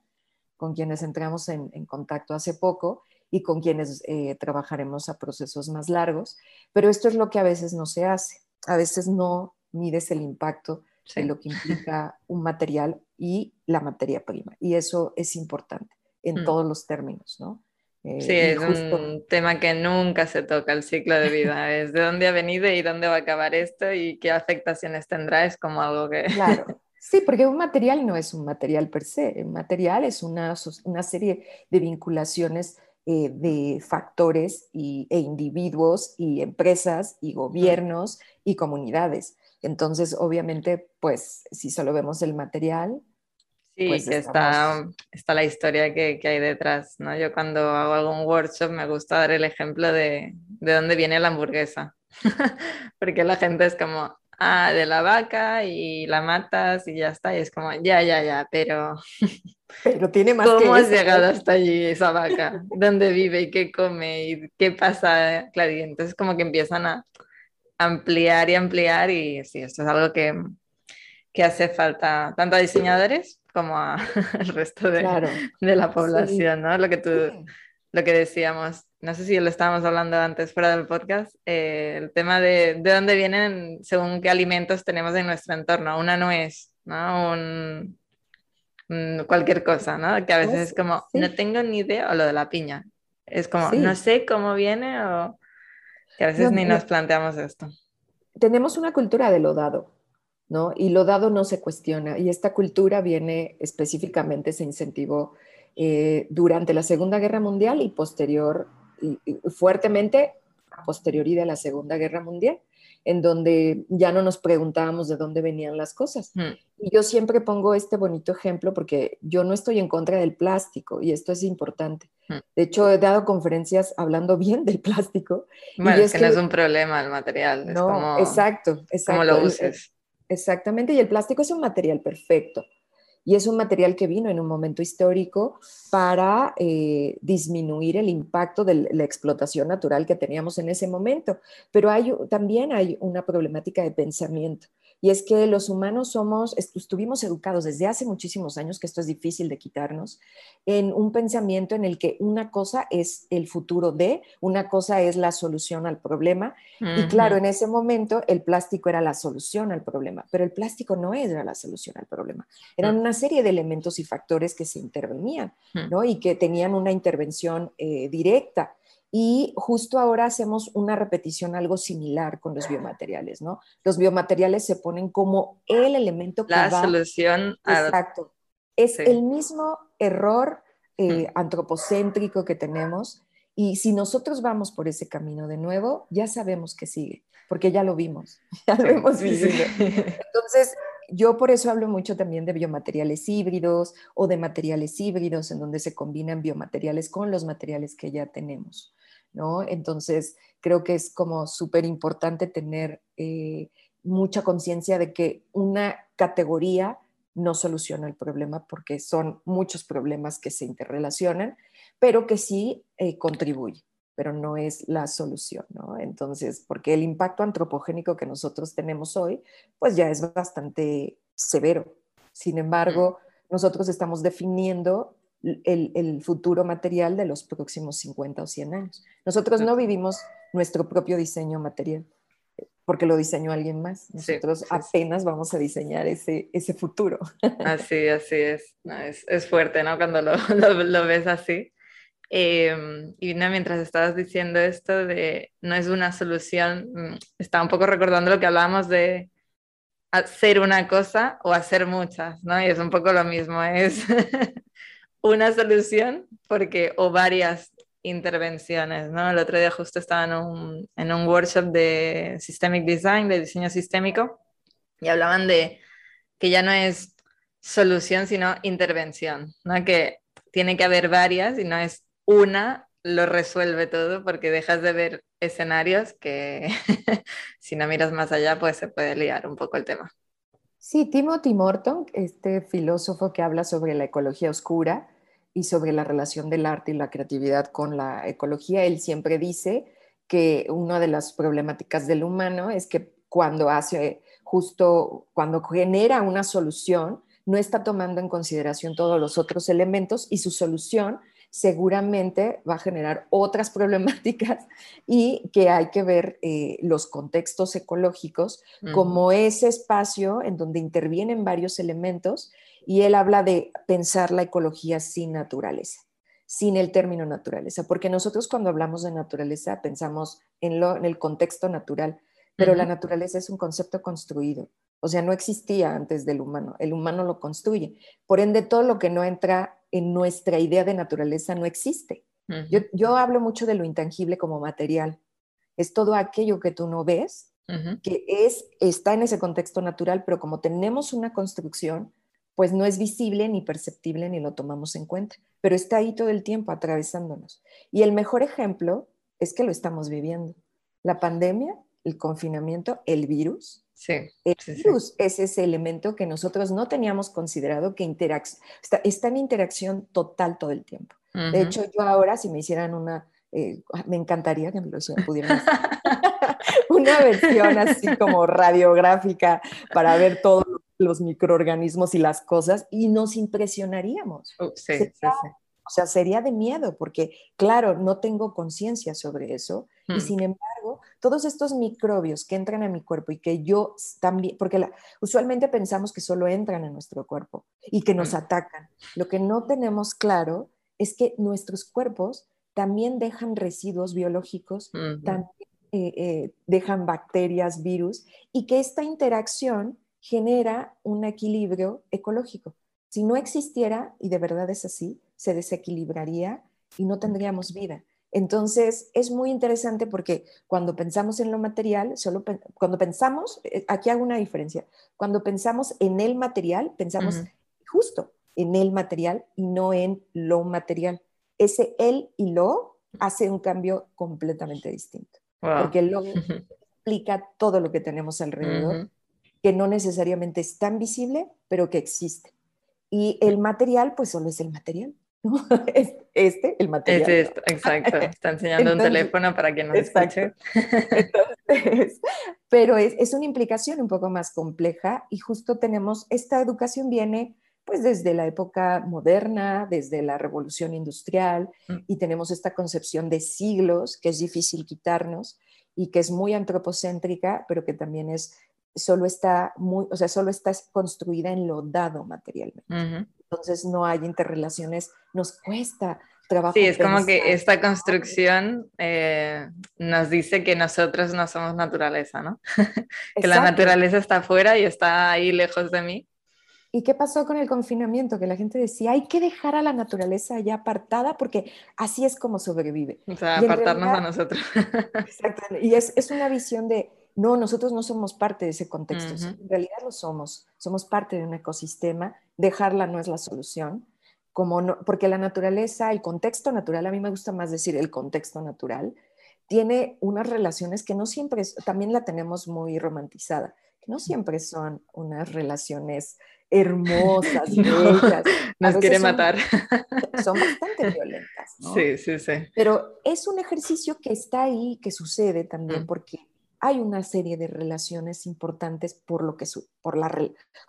con quienes entramos en, contacto hace poco y con quienes eh, trabajaremos a procesos más largos. Pero esto es lo que a veces no se hace. A veces no mides el impacto de lo que implica un material y la materia prima. Y eso es importante en mm. todos los términos, ¿no? Eh, sí, es un tema que nunca se toca el ciclo de vida, es de dónde ha venido y dónde va a acabar esto y qué afectaciones tendrá, es como algo que... Claro, sí, porque un material no es un material per se, un material es una, una serie de vinculaciones eh, de factores y, e individuos y empresas y gobiernos y comunidades. Entonces, obviamente, pues si solo vemos el material. Sí, pues que está, está la historia que, que, hay detrás, ¿no? Yo cuando hago algún workshop me gusta dar el ejemplo de, de dónde viene la hamburguesa, porque la gente es como, ah, de la vaca y la matas y ya está, y es como, ya, ya, ya, pero... Pero tiene más ¿Cómo has llegado hasta allí esa vaca? ¿Dónde vive y qué come y qué pasa? Claro, y entonces como que empiezan a, ampliar y ampliar y sí, esto es algo que, que hace falta tanto a diseñadores como al resto de, de, la población, ¿no? Lo que tú, lo que decíamos, no sé si lo estábamos hablando antes fuera del podcast, eh, el tema de, de dónde vienen según qué alimentos tenemos en nuestro entorno. Una nuez, ¿no? Un, cualquier cosa, ¿no? Que a veces es como, no tengo ni idea, o lo de la piña. Es como, no sé cómo viene o a veces ni nos planteamos esto. Tenemos una cultura de lo dado, ¿no? Y lo dado no se cuestiona. Y esta cultura viene específicamente, se incentivó eh, durante la Segunda Guerra Mundial y posterior, y, fuertemente a posteriori de la Segunda Guerra Mundial, en donde ya no nos preguntábamos de dónde venían las cosas. Mm. Y yo siempre pongo este bonito ejemplo porque yo no estoy en contra del plástico y esto es importante. Mm. De hecho, he dado conferencias hablando bien del plástico. Bueno, es es que, que- no es un problema el material, es No, como, exacto, exacto. como lo uses. Exactamente, y el plástico es un material perfecto. Y es un material que vino en un momento histórico para eh, disminuir el impacto de la explotación natural que teníamos en ese momento. Pero también hay una problemática de pensamiento. Y es que los humanos somos, est- estuvimos educados desde hace muchísimos años, que esto es difícil de quitarnos, en un pensamiento en el que una cosa es el futuro de, una cosa es la solución al problema y claro, en ese momento el plástico era la solución al problema, pero el plástico no era la solución al problema. Eran una serie de elementos y factores que se intervenían. ¿no? Y que tenían una intervención eh, directa. Y justo ahora hacemos una repetición algo similar con los biomateriales, ¿no? Los biomateriales se ponen como el elemento que la va solución a... Exacto. Es Sí. el mismo error eh, antropocéntrico que tenemos y si nosotros vamos por ese camino de nuevo, ya sabemos que sigue, porque ya lo vimos, ya lo hemos Sí, sí. vivido. Entonces, yo por eso hablo mucho también de biomateriales híbridos o de materiales híbridos en donde se combinan biomateriales con los materiales que ya tenemos, ¿no? Entonces, creo que es como súper importante tener eh, mucha conciencia de que una categoría no soluciona el problema porque son muchos problemas que se interrelacionan, pero que sí eh, contribuye, pero no es la solución, ¿no? Entonces, porque el impacto antropogénico que nosotros tenemos hoy, pues ya es bastante severo. Sin embargo, nosotros estamos definiendo el, el futuro material de los próximos 50 o 100 años. Nosotros no vivimos nuestro propio diseño material porque lo diseñó alguien más. Sí, Nosotros sí, sí. apenas vamos a diseñar ese, ese futuro. Así, así es. No, es, es fuerte, ¿no? Cuando lo, lo- lo ves así. Eh, y no, mientras estabas diciendo esto de no es una solución, mm, estaba un poco recordando lo que hablábamos de hacer una cosa o hacer muchas, ¿no? Y es un poco lo mismo, es una solución porque o varias intervenciones, ¿no? El otro día justo estaba en un, en un workshop de Systemic Design, de diseño sistémico, y hablaban de que ya no es solución, sino intervención, ¿no? Que tiene que haber varias y no es una lo resuelve todo porque dejas de ver escenarios que si no miras más allá pues se puede liar un poco el tema. Sí, Timothy Morton, este filósofo que habla sobre la ecología oscura y sobre la relación del arte y la creatividad con la ecología, él siempre dice que una de las problemáticas del humano es que cuando hace justo, cuando genera una solución, no está tomando en consideración todos los otros elementos y su solución seguramente va a generar otras problemáticas y que hay que ver eh, los contextos ecológicos como ese espacio en donde intervienen varios elementos y él habla de pensar la ecología sin naturaleza, sin el término naturaleza, porque nosotros cuando hablamos de naturaleza pensamos en, lo, en el contexto natural, pero la naturaleza es un concepto construido, o sea, no existía antes del humano, el humano lo construye. Por ende, todo lo que no entra en nuestra idea de naturaleza no existe. Yo, yo hablo mucho de lo intangible como material. Es todo aquello que tú no ves, que es, está en ese contexto natural, pero como tenemos una construcción, pues no es visible ni perceptible ni lo tomamos en cuenta, pero está ahí todo el tiempo atravesándonos. Y el mejor ejemplo es que lo estamos viviendo. La pandemia, el confinamiento, el virus, Sí, el sí, sí. virus es ese elemento que nosotros no teníamos considerado que interac- está, está en interacción total todo el tiempo. De hecho, yo ahora, si me hicieran una, eh, me encantaría que me lo pudieran hacer una versión así como radiográfica para ver todos los microorganismos y las cosas y nos impresionaríamos. Uh, sí, Sí, sí, sí. O sea, sería de miedo porque, claro, no tengo conciencia sobre eso y Mm. sin embargo, todos estos microbios que entran a mi cuerpo y que yo también, porque la- usualmente pensamos que solo entran a nuestro cuerpo y que nos Mm. atacan. Lo que no tenemos claro es que nuestros cuerpos también dejan residuos biológicos, también eh, eh, dejan bacterias, virus, y que esta interacción genera un equilibrio ecológico. Si no existiera, y de verdad es así, se desequilibraría y no tendríamos vida. Entonces, es muy interesante porque cuando pensamos en lo material, solo cuando pensamos, eh, aquí hago una diferencia, cuando pensamos en el material, pensamos justo en el material y no en lo material. Ese el y lo hace un cambio completamente distinto, porque lo explica todo lo que tenemos alrededor, que no necesariamente es tan visible, pero que existe. Y el material, pues solo es el material. Este, el material. Este, exacto. Está enseñando un teléfono para que no escuche. pero es, es, una implicación un poco más compleja y justo tenemos, esta educación viene pues desde la época moderna, desde la revolución industrial, mm. y tenemos esta concepción de siglos que es difícil quitarnos y que es muy antropocéntrica, pero que también es solo está muy, o sea, solo está construida en lo dado materialmente. Entonces no hay interrelaciones, nos cuesta trabajo. Sí, es como que esta construcción eh, nos dice que nosotros no somos naturaleza, ¿no? que la naturaleza está afuera y está ahí lejos de mí. ¿Y qué pasó con el confinamiento? Que la gente decía, hay que dejar a la naturaleza ya apartada porque así es como sobrevive. O sea, apartarnos a nosotros. Exacto. Y es, es, una visión de, no, nosotros no somos parte de ese contexto. En realidad lo somos. Somos parte de un ecosistema. Dejarla no es la solución. Como no, porque la naturaleza, el contexto natural, a mí me gusta más decir el contexto natural, tiene unas relaciones que no siempre, también la tenemos muy romantizada, que no siempre son unas relaciones hermosas, bellas. Nos quiere matar. Son bastante violentas, ¿no? Sí, sí, sí. Pero es un ejercicio que está ahí, que sucede también, mm. porque hay una serie de relaciones importantes por lo que, por la,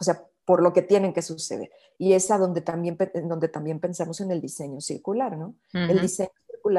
o sea, por lo que tienen que suceder. Y es a donde también, donde también pensamos en el diseño circular, ¿no? El diseño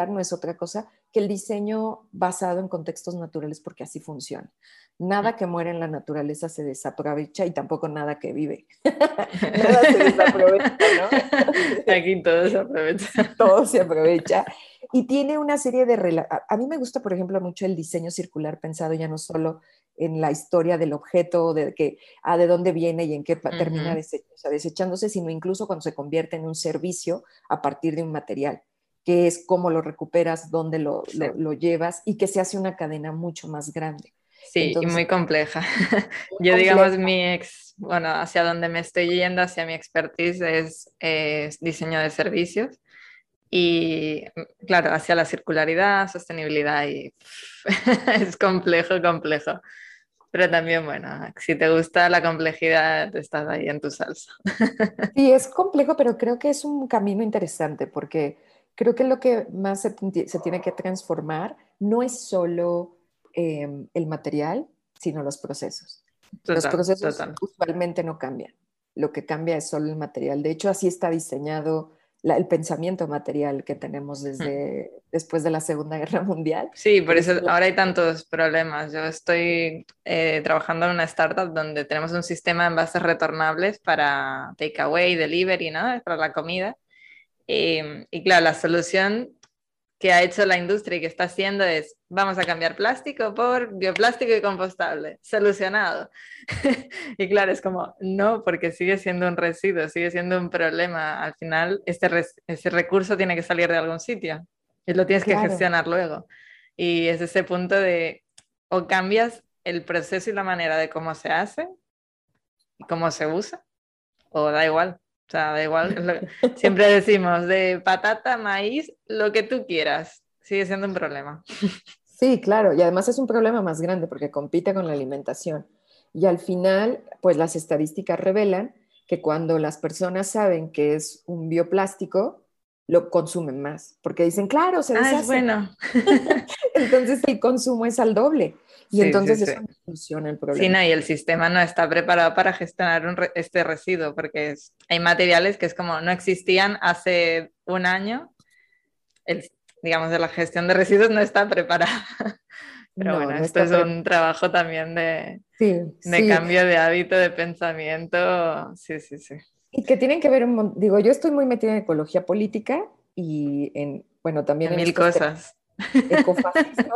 no es otra cosa que el diseño basado en contextos naturales porque así funciona. Nada que muere en la naturaleza se desaprovecha y tampoco nada que vive. nada se desaprovecha, ¿no? Aquí todo se aprovecha. todo se aprovecha. Y tiene una serie de... A mí me gusta, por ejemplo, mucho el diseño circular pensado ya no solo en la historia del objeto, de, que, a ah, de dónde viene y en qué termina desechándose, sino incluso cuando se convierte en un servicio a partir de un material que es cómo lo recuperas, dónde lo, lo, llevas y que se hace una cadena mucho más grande. Sí, y muy compleja. Yo, digamos, mi ex, bueno, hacia donde me estoy yendo, hacia mi expertise es, diseño de servicios y, claro, hacia la circularidad, sostenibilidad y es complejo, complejo. Pero también, bueno, si te gusta la complejidad, estás ahí en tu salsa. Sí, es complejo, pero creo que es un camino interesante porque creo que lo que más se, tiene que transformar no es solo em, el material, sino los procesos. los procesos usualmente no cambian. Lo que cambia es solo el material. De hecho, así está diseñado el pensamiento material que tenemos desde después de la Segunda Guerra Mundial. Sí, por eso ahora hay tantos problemas. Yo estoy eh, trabajando en una startup donde tenemos un sistema de envases retornables para takeaway, delivery, ¿no? Para la comida. Em, y claro, la solución que ha hecho la industria y que está haciendo es, vamos a cambiar plástico por bioplástico y compostable, solucionado. y claro, es como, no, porque sigue siendo un residuo, sigue siendo un problema. Al final, este ese recurso tiene que salir de algún sitio y lo tienes que gestionar luego. Y es ese punto de, o cambias el proceso y la manera de cómo se hace y cómo se usa, o da igual. O sea, da igual. Siempre decimos de patata, maíz, lo que tú quieras. Sigue siendo un problema. Sí, claro. Y además es un problema más grande porque compite con la alimentación. Y al final, pues las estadísticas revelan que cuando las personas saben que es un bioplástico, lo consumen más, porque dicen, claro, se deshace. Ah, es bueno. Entonces el consumo es al doble. Y entonces eso no soluciona el problema. Sí, no, y el sistema no está preparado para gestionar este residuo, porque hay materiales que es como no existían hace un año. El, digamos, de la gestión de residuos no está preparada. Pero bueno, esto es un trabajo también de, de cambio de hábito, de pensamiento. Sí, sí, sí. Y que tienen que ver, un, digo, yo estoy muy metida en ecología política y en, bueno, también en, mil cosas. Ecofascismo,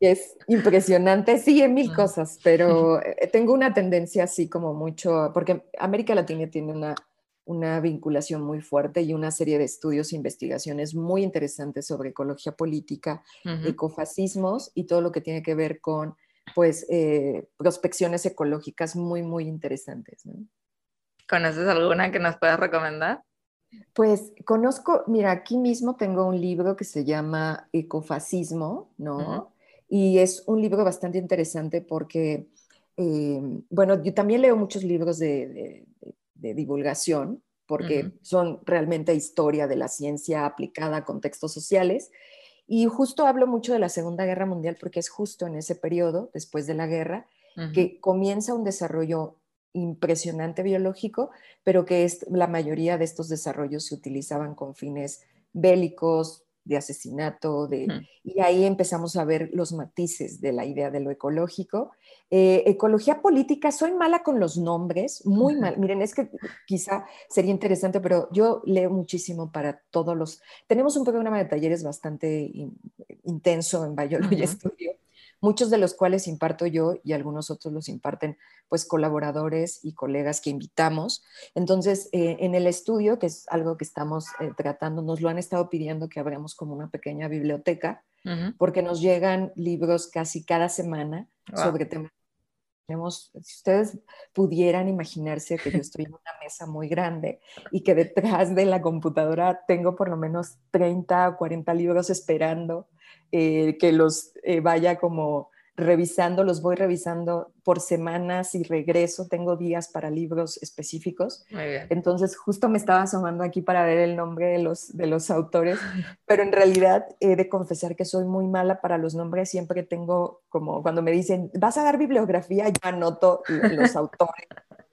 es impresionante, sí, en mil cosas, pero eh, tengo una tendencia así como mucho, porque América Latina tiene una una vinculación muy fuerte y una serie de estudios e investigaciones muy interesantes sobre ecología política, ecofascismos y todo lo que tiene que ver con pues eh, prospecciones ecológicas muy, muy interesantes. ¿Conoces alguna que nos puedas recomendar? Pues conozco, mira, aquí mismo tengo un libro que se llama Ecofascismo, ¿no? Y es un libro bastante interesante porque, eh, bueno, yo también leo muchos libros de, divulgación porque son realmente historia de la ciencia aplicada a contextos sociales. Y justo hablo mucho de la Segunda Guerra Mundial porque es justo en ese periodo, después de la guerra, que comienza un desarrollo impresionante biológico, pero que es, la mayoría de estos desarrollos se utilizaban con fines bélicos, de asesinato, de, y ahí empezamos a ver los matices de la idea de lo ecológico. Eh, ecología política, soy mala con los nombres, muy mal. Miren, es que quizá sería interesante, pero yo leo muchísimo para todos los... Tenemos un programa de talleres bastante intenso en Biología Studio muchos de los cuales imparto yo y algunos otros los imparten pues colaboradores y colegas que invitamos. Entonces, eh, en el estudio, que es algo que estamos eh, tratando, nos lo han estado pidiendo que abramos como una pequeña biblioteca, porque nos llegan libros casi cada semana sobre temas tenemos, si ustedes pudieran imaginarse que yo estoy en una mesa muy grande y que detrás de la computadora tengo por lo menos 30 o 40 libros esperando eh, que los eh, vaya como revisando, los voy revisando por semanas y regreso, tengo días para libros específicos. Entonces, justo me estaba asomando aquí para ver el nombre de los, de los autores, pero en realidad he de confesar que soy muy mala para los nombres, siempre tengo como cuando me dicen, vas a dar bibliografía, yo anoto los autores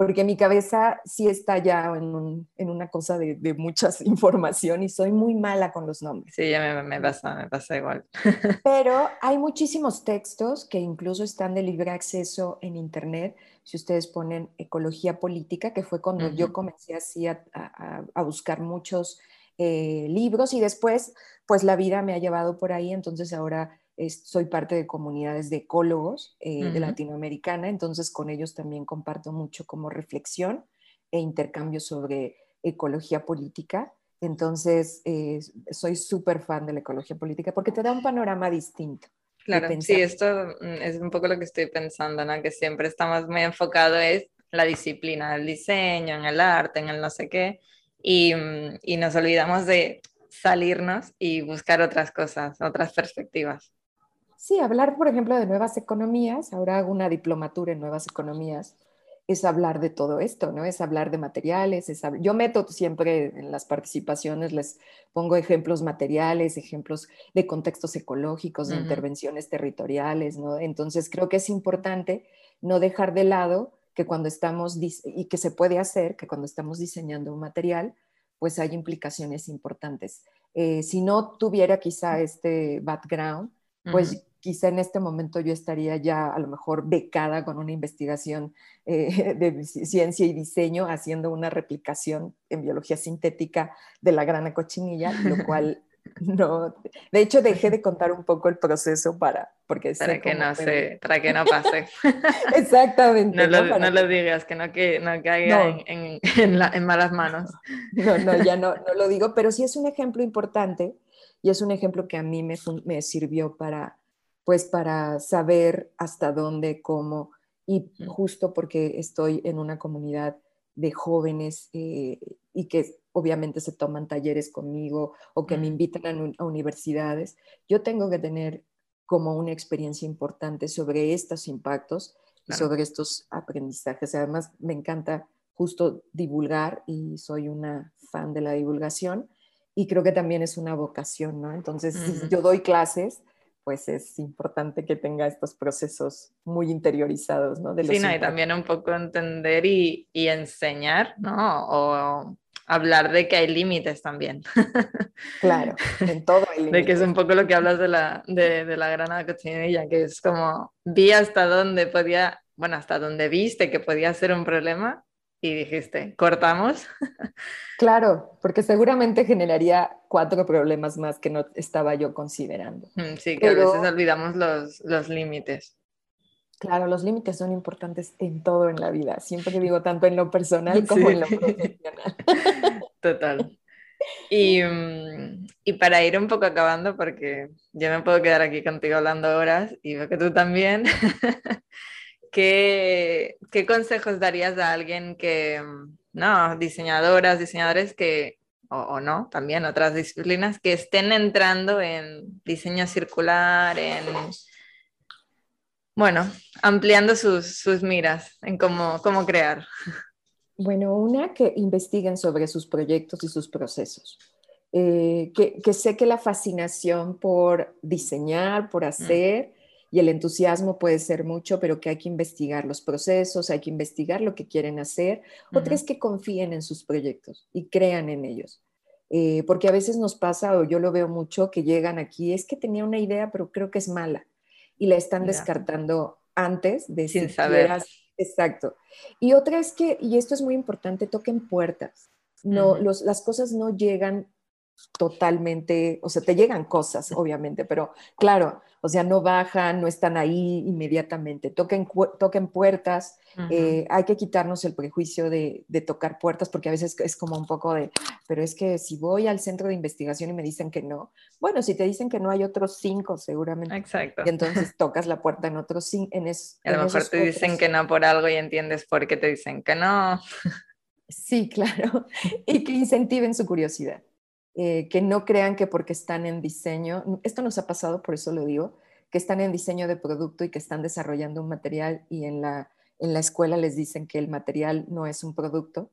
porque mi cabeza sí está ya en, una cosa de, de, mucha información y soy muy mala con los nombres. Sí, ya me, pasa, me pasa igual. Pero hay muchísimos textos que incluso están de libre acceso en Internet. Si ustedes ponen ecología política, que fue cuando yo comencé así a, a, buscar muchos eh, libros y después, pues la vida me ha llevado por ahí, entonces ahora soy parte de comunidades de ecólogos eh, de Latinoamericana, entonces con ellos también comparto mucho como reflexión e intercambio sobre ecología política. Entonces, eh, soy súper fan de la ecología política porque te da un panorama distinto. Claro, sí, esto mm, es un poco lo que estoy pensando, ¿no? Que siempre estamos muy enfocado es la disciplina del diseño, en el arte, en el no sé qué, y, mm, y nos olvidamos de salirnos y buscar otras cosas, otras perspectivas. Sí, hablar, por ejemplo, de nuevas economías, ahora hago una diplomatura en nuevas economías, es hablar de todo esto, ¿no? Es hablar de materiales, es yo meto siempre en las participaciones, les pongo ejemplos materiales, ejemplos de contextos ecológicos, de intervenciones territoriales, ¿no? Entonces creo que es importante no dejar de lado que cuando estamos, y que se puede hacer, que cuando estamos diseñando un material, pues hay implicaciones importantes. Eh, si no tuviera quizá este background, pues quizá en este momento yo estaría ya a lo mejor becada con una investigación eh, de ciencia y diseño haciendo una replicación en biología sintética de la grana cochinilla, lo cual no, de hecho dejé de contar un poco el proceso para, porque para que no se, para que no pase. Exactamente. No, lo, digas, que no, que, no caiga En, en, en, malas manos. No, no, ya no, no lo digo, pero sí es un ejemplo importante y es un ejemplo que a mí me, me sirvió para, pues para saber hasta dónde, cómo, y justo porque estoy en una comunidad de jóvenes eh, y que obviamente se toman talleres conmigo o que me invitan a, universidades, yo tengo que tener como una experiencia importante sobre estos impactos y sobre estos aprendizajes. Además, me encanta justo divulgar y soy una fan de la divulgación y creo que también es una vocación, ¿no? Entonces, yo doy clases, pues es importante que tenga estos procesos muy interiorizados, ¿no? De sí, no, y también un poco entender y, y, enseñar, ¿no? O hablar de que hay límites también. Claro, en todo hay límites. De que es un poco lo que hablas de la, de, de la grana cochinilla, que es como vi hasta dónde podía, bueno, hasta dónde viste que podía ser un problema y dijiste, cortamos. Claro, porque seguramente generaría cuatro problemas más que no estaba yo considerando. Mm, sí, que a veces olvidamos los, los límites. Claro, los límites son importantes en todo en la vida. Siempre digo tanto en lo personal como en lo profesional. Total. Y, mm, y, para ir un poco acabando, porque yo me puedo quedar aquí contigo hablando horas y veo que tú también, ¿qué, ¿qué, consejos darías a alguien que, no, diseñadoras, diseñadores que, o, o, no, también otras disciplinas, que estén entrando en diseño circular, en bueno, ampliando sus, sus miras en cómo, cómo crear. Bueno, una, que investiguen sobre sus proyectos y sus procesos. Eh, que, que, sé que la fascinación por diseñar, por mm. Y el entusiasmo puede ser mucho, pero que hay que investigar los procesos, hay que investigar lo que quieren hacer. Otra es que confíen en sus proyectos y crean en ellos. Eh, porque a veces nos pasa, o yo lo veo mucho, que llegan aquí, es que tenía una idea, pero creo que es mala y la están descartando antes de sin saber. Exacto. Y otra es que, y esto es muy importante, toquen puertas. No, los, las cosas no llegan totalmente, o sea, te llegan cosas, obviamente, pero claro, o sea, no bajan, no están ahí inmediatamente, toquen, toquen puertas, eh, hay que quitarnos el prejuicio de, de, tocar puertas, porque a veces es como un poco de, pero es que si voy al centro de investigación y me dicen que no, bueno, si te dicen que no hay otros cinco seguramente, Exacto. y entonces tocas la puerta en otros cinco, en, es, a lo mejor te dicen que no por algo y entiendes por qué te dicen que no. Sí, claro, y que incentiven su curiosidad. Eh, que no crean que porque están en diseño, esto nos ha pasado, por eso lo digo, que están en diseño de producto y que están desarrollando un material y en la, en la escuela les dicen que el material no es un producto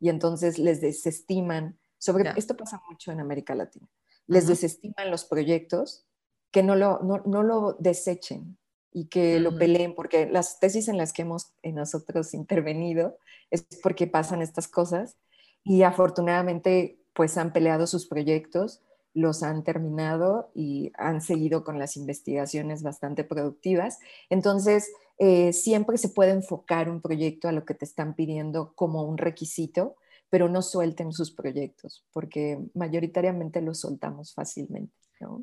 y entonces les desestiman, sobre esto pasa mucho en América Latina, les desestiman los proyectos, que no lo, no, no lo desechen y que lo peleen, porque las tesis en las que hemos en nosotros intervenido es porque pasan estas cosas y afortunadamente pues han peleado sus proyectos, los han terminado y han seguido con las investigaciones bastante productivas. Entonces, eh, siempre se puede enfocar un proyecto a lo que te están pidiendo como un requisito, pero no suelten sus proyectos, porque mayoritariamente los soltamos fácilmente.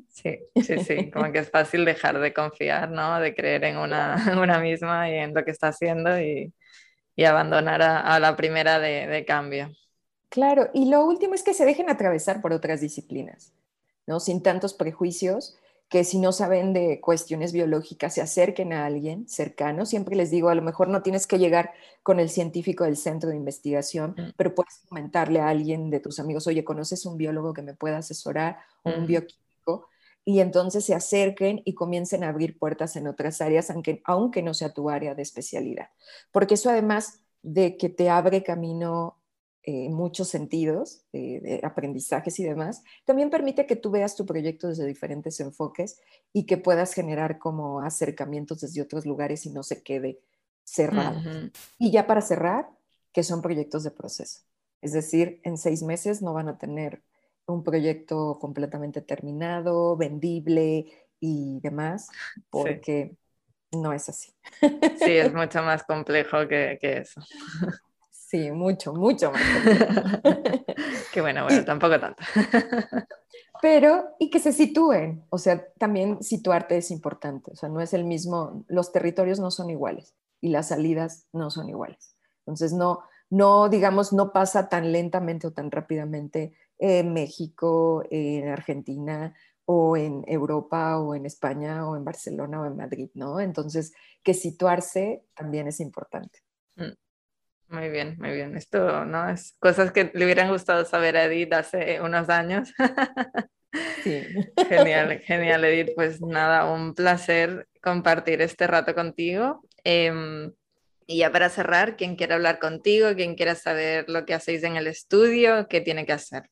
Sí, sí, sí, como que es fácil dejar de confiar, ¿no? De creer en una, una misma y en lo que está haciendo y, y abandonar a, la primera de, de cambio. Claro, y lo último es que se dejen atravesar por otras disciplinas, ¿no? Sin tantos prejuicios, que si no saben de cuestiones biológicas se acerquen a alguien cercano. Siempre les digo, a lo mejor no tienes que llegar con el científico del centro de investigación, mm. pero puedes comentarle a alguien de tus amigos, oye, ¿conoces un biólogo que me pueda asesorar o un mm. bioquímico? Y entonces se acerquen y comiencen a abrir puertas en otras áreas, aunque, aunque no sea tu área de especialidad. Porque eso además de que te abre camino en muchos sentidos, de aprendizajes y demás, también permite que tú veas tu proyecto desde diferentes enfoques y que puedas generar como acercamientos desde otros lugares y no se quede cerrado. Y ya para cerrar, que son proyectos de proceso. Es decir, en seis meses no van a tener un proyecto completamente terminado, vendible y demás, porque no es así. Sí, es mucho más complejo que, que eso. Sí, mucho, mucho más. Qué bueno, bueno, tampoco tanto. Pero, y que se sitúen, o sea, también situarte es importante, o sea, no es el mismo, los territorios no son iguales y las salidas no son iguales. Entonces, no, no, digamos, no pasa tan lentamente o tan rápidamente en México, en Argentina o en Europa o en España o en Barcelona o en Madrid, ¿no? Entonces, que situarse también es importante. Mm. Muy bien, muy bien. Esto, ¿no? Es cosas que le hubieran gustado saber a Edith hace unos años. Sí. Genial, genial, Edith. Pues nada, un placer compartir este rato contigo. Em, y ya para cerrar, quien quiera hablar contigo, quien quiera saber lo que hacéis en el estudio, ¿qué tiene que hacer?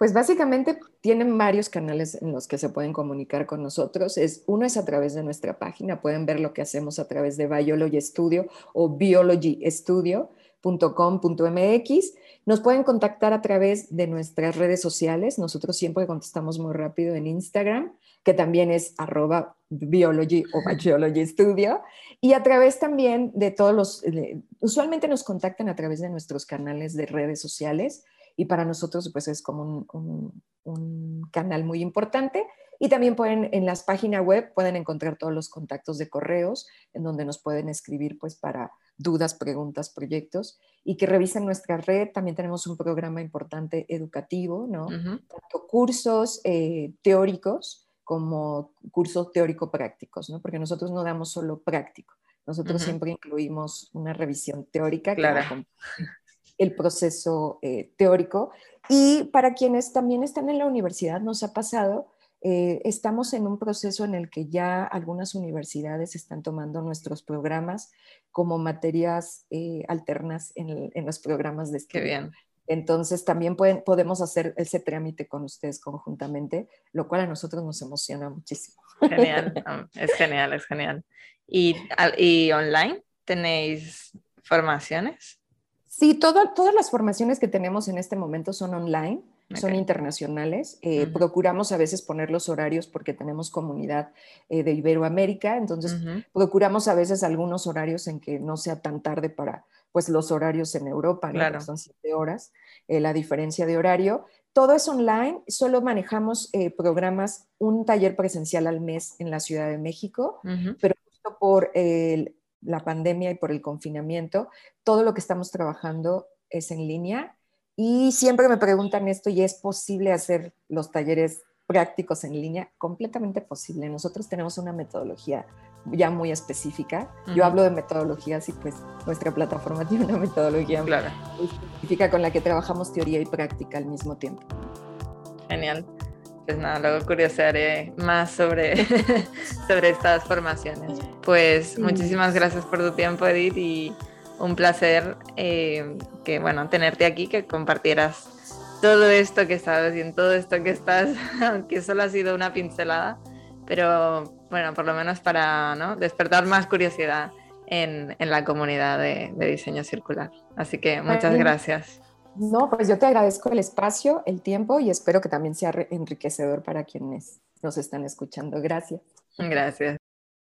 Pues básicamente tienen varios canales en los que se pueden comunicar con nosotros. Es, uno es a través de nuestra página, pueden ver lo que hacemos a través de Biology Studio o biologystudio.com.mx. Nos pueden contactar a través de nuestras redes sociales. Nosotros siempre contestamos muy rápido en Instagram, que también es arroba biology o biology studio. Y a través también de todos los, usualmente nos contactan a través de nuestros canales de redes sociales y para nosotros pues es como un, canal muy importante Y también pueden, en las páginas web, pueden encontrar todos los contactos de correos en donde nos pueden escribir pues para dudas, preguntas, proyectos y que revisen nuestra red. También tenemos un programa importante educativo, ¿no? Tanto cursos eh, teóricos como cursos teórico-prácticos, ¿no? Porque nosotros no damos solo práctico, nosotros siempre incluimos una revisión teórica claro. El proceso eh, teórico. Y para quienes también están en la universidad, nos ha pasado eh, estamos en un proceso en el que ya algunas universidades están tomando nuestros programas como materias eh, alternas en, los programas de estudio. Qué bien. Entonces también pueden, podemos hacer ese trámite con ustedes conjuntamente, lo cual a nosotros nos emociona muchísimo. Genial, es genial, es genial. ¿Y, y online tenéis formaciones? Sí, todo, todas las formaciones que tenemos en este momento son online son internacionales. Eh, procuramos a veces poner los horarios porque tenemos comunidad eh, de Iberoamérica, entonces procuramos a veces algunos horarios en que no sea tan tarde para pues los horarios en Europa, ¿no? son siete horas, eh, la diferencia de horario. Todo es online, solo manejamos programas, un taller presencial al mes en la Ciudad de México, pero justo por la pandemia y por el confinamiento, todo lo que estamos trabajando es en línea y siempre me preguntan esto y es posible hacer los talleres prácticos en línea, completamente posible. Nosotros tenemos una metodología ya muy específica. Yo hablo de metodologías y pues nuestra plataforma tiene una metodología muy específica con la que trabajamos teoría y práctica al mismo tiempo. Genial. Pues nada, luego curiosearé más sobre, sobre estas formaciones. Pues muchísimas gracias por tu tiempo, Edith, y un placer eh, que, bueno, tenerte aquí, que compartieras todo esto que sabes y en todo esto que estás, aunque solo ha sido una pincelada, pero bueno, por lo menos para ¿no? despertar más curiosidad en, en la comunidad de, de, diseño circular. Así que muchas gracias. No, pues yo te agradezco el espacio, el tiempo y espero que también sea enriquecedor para quienes nos están escuchando. Gracias. Gracias.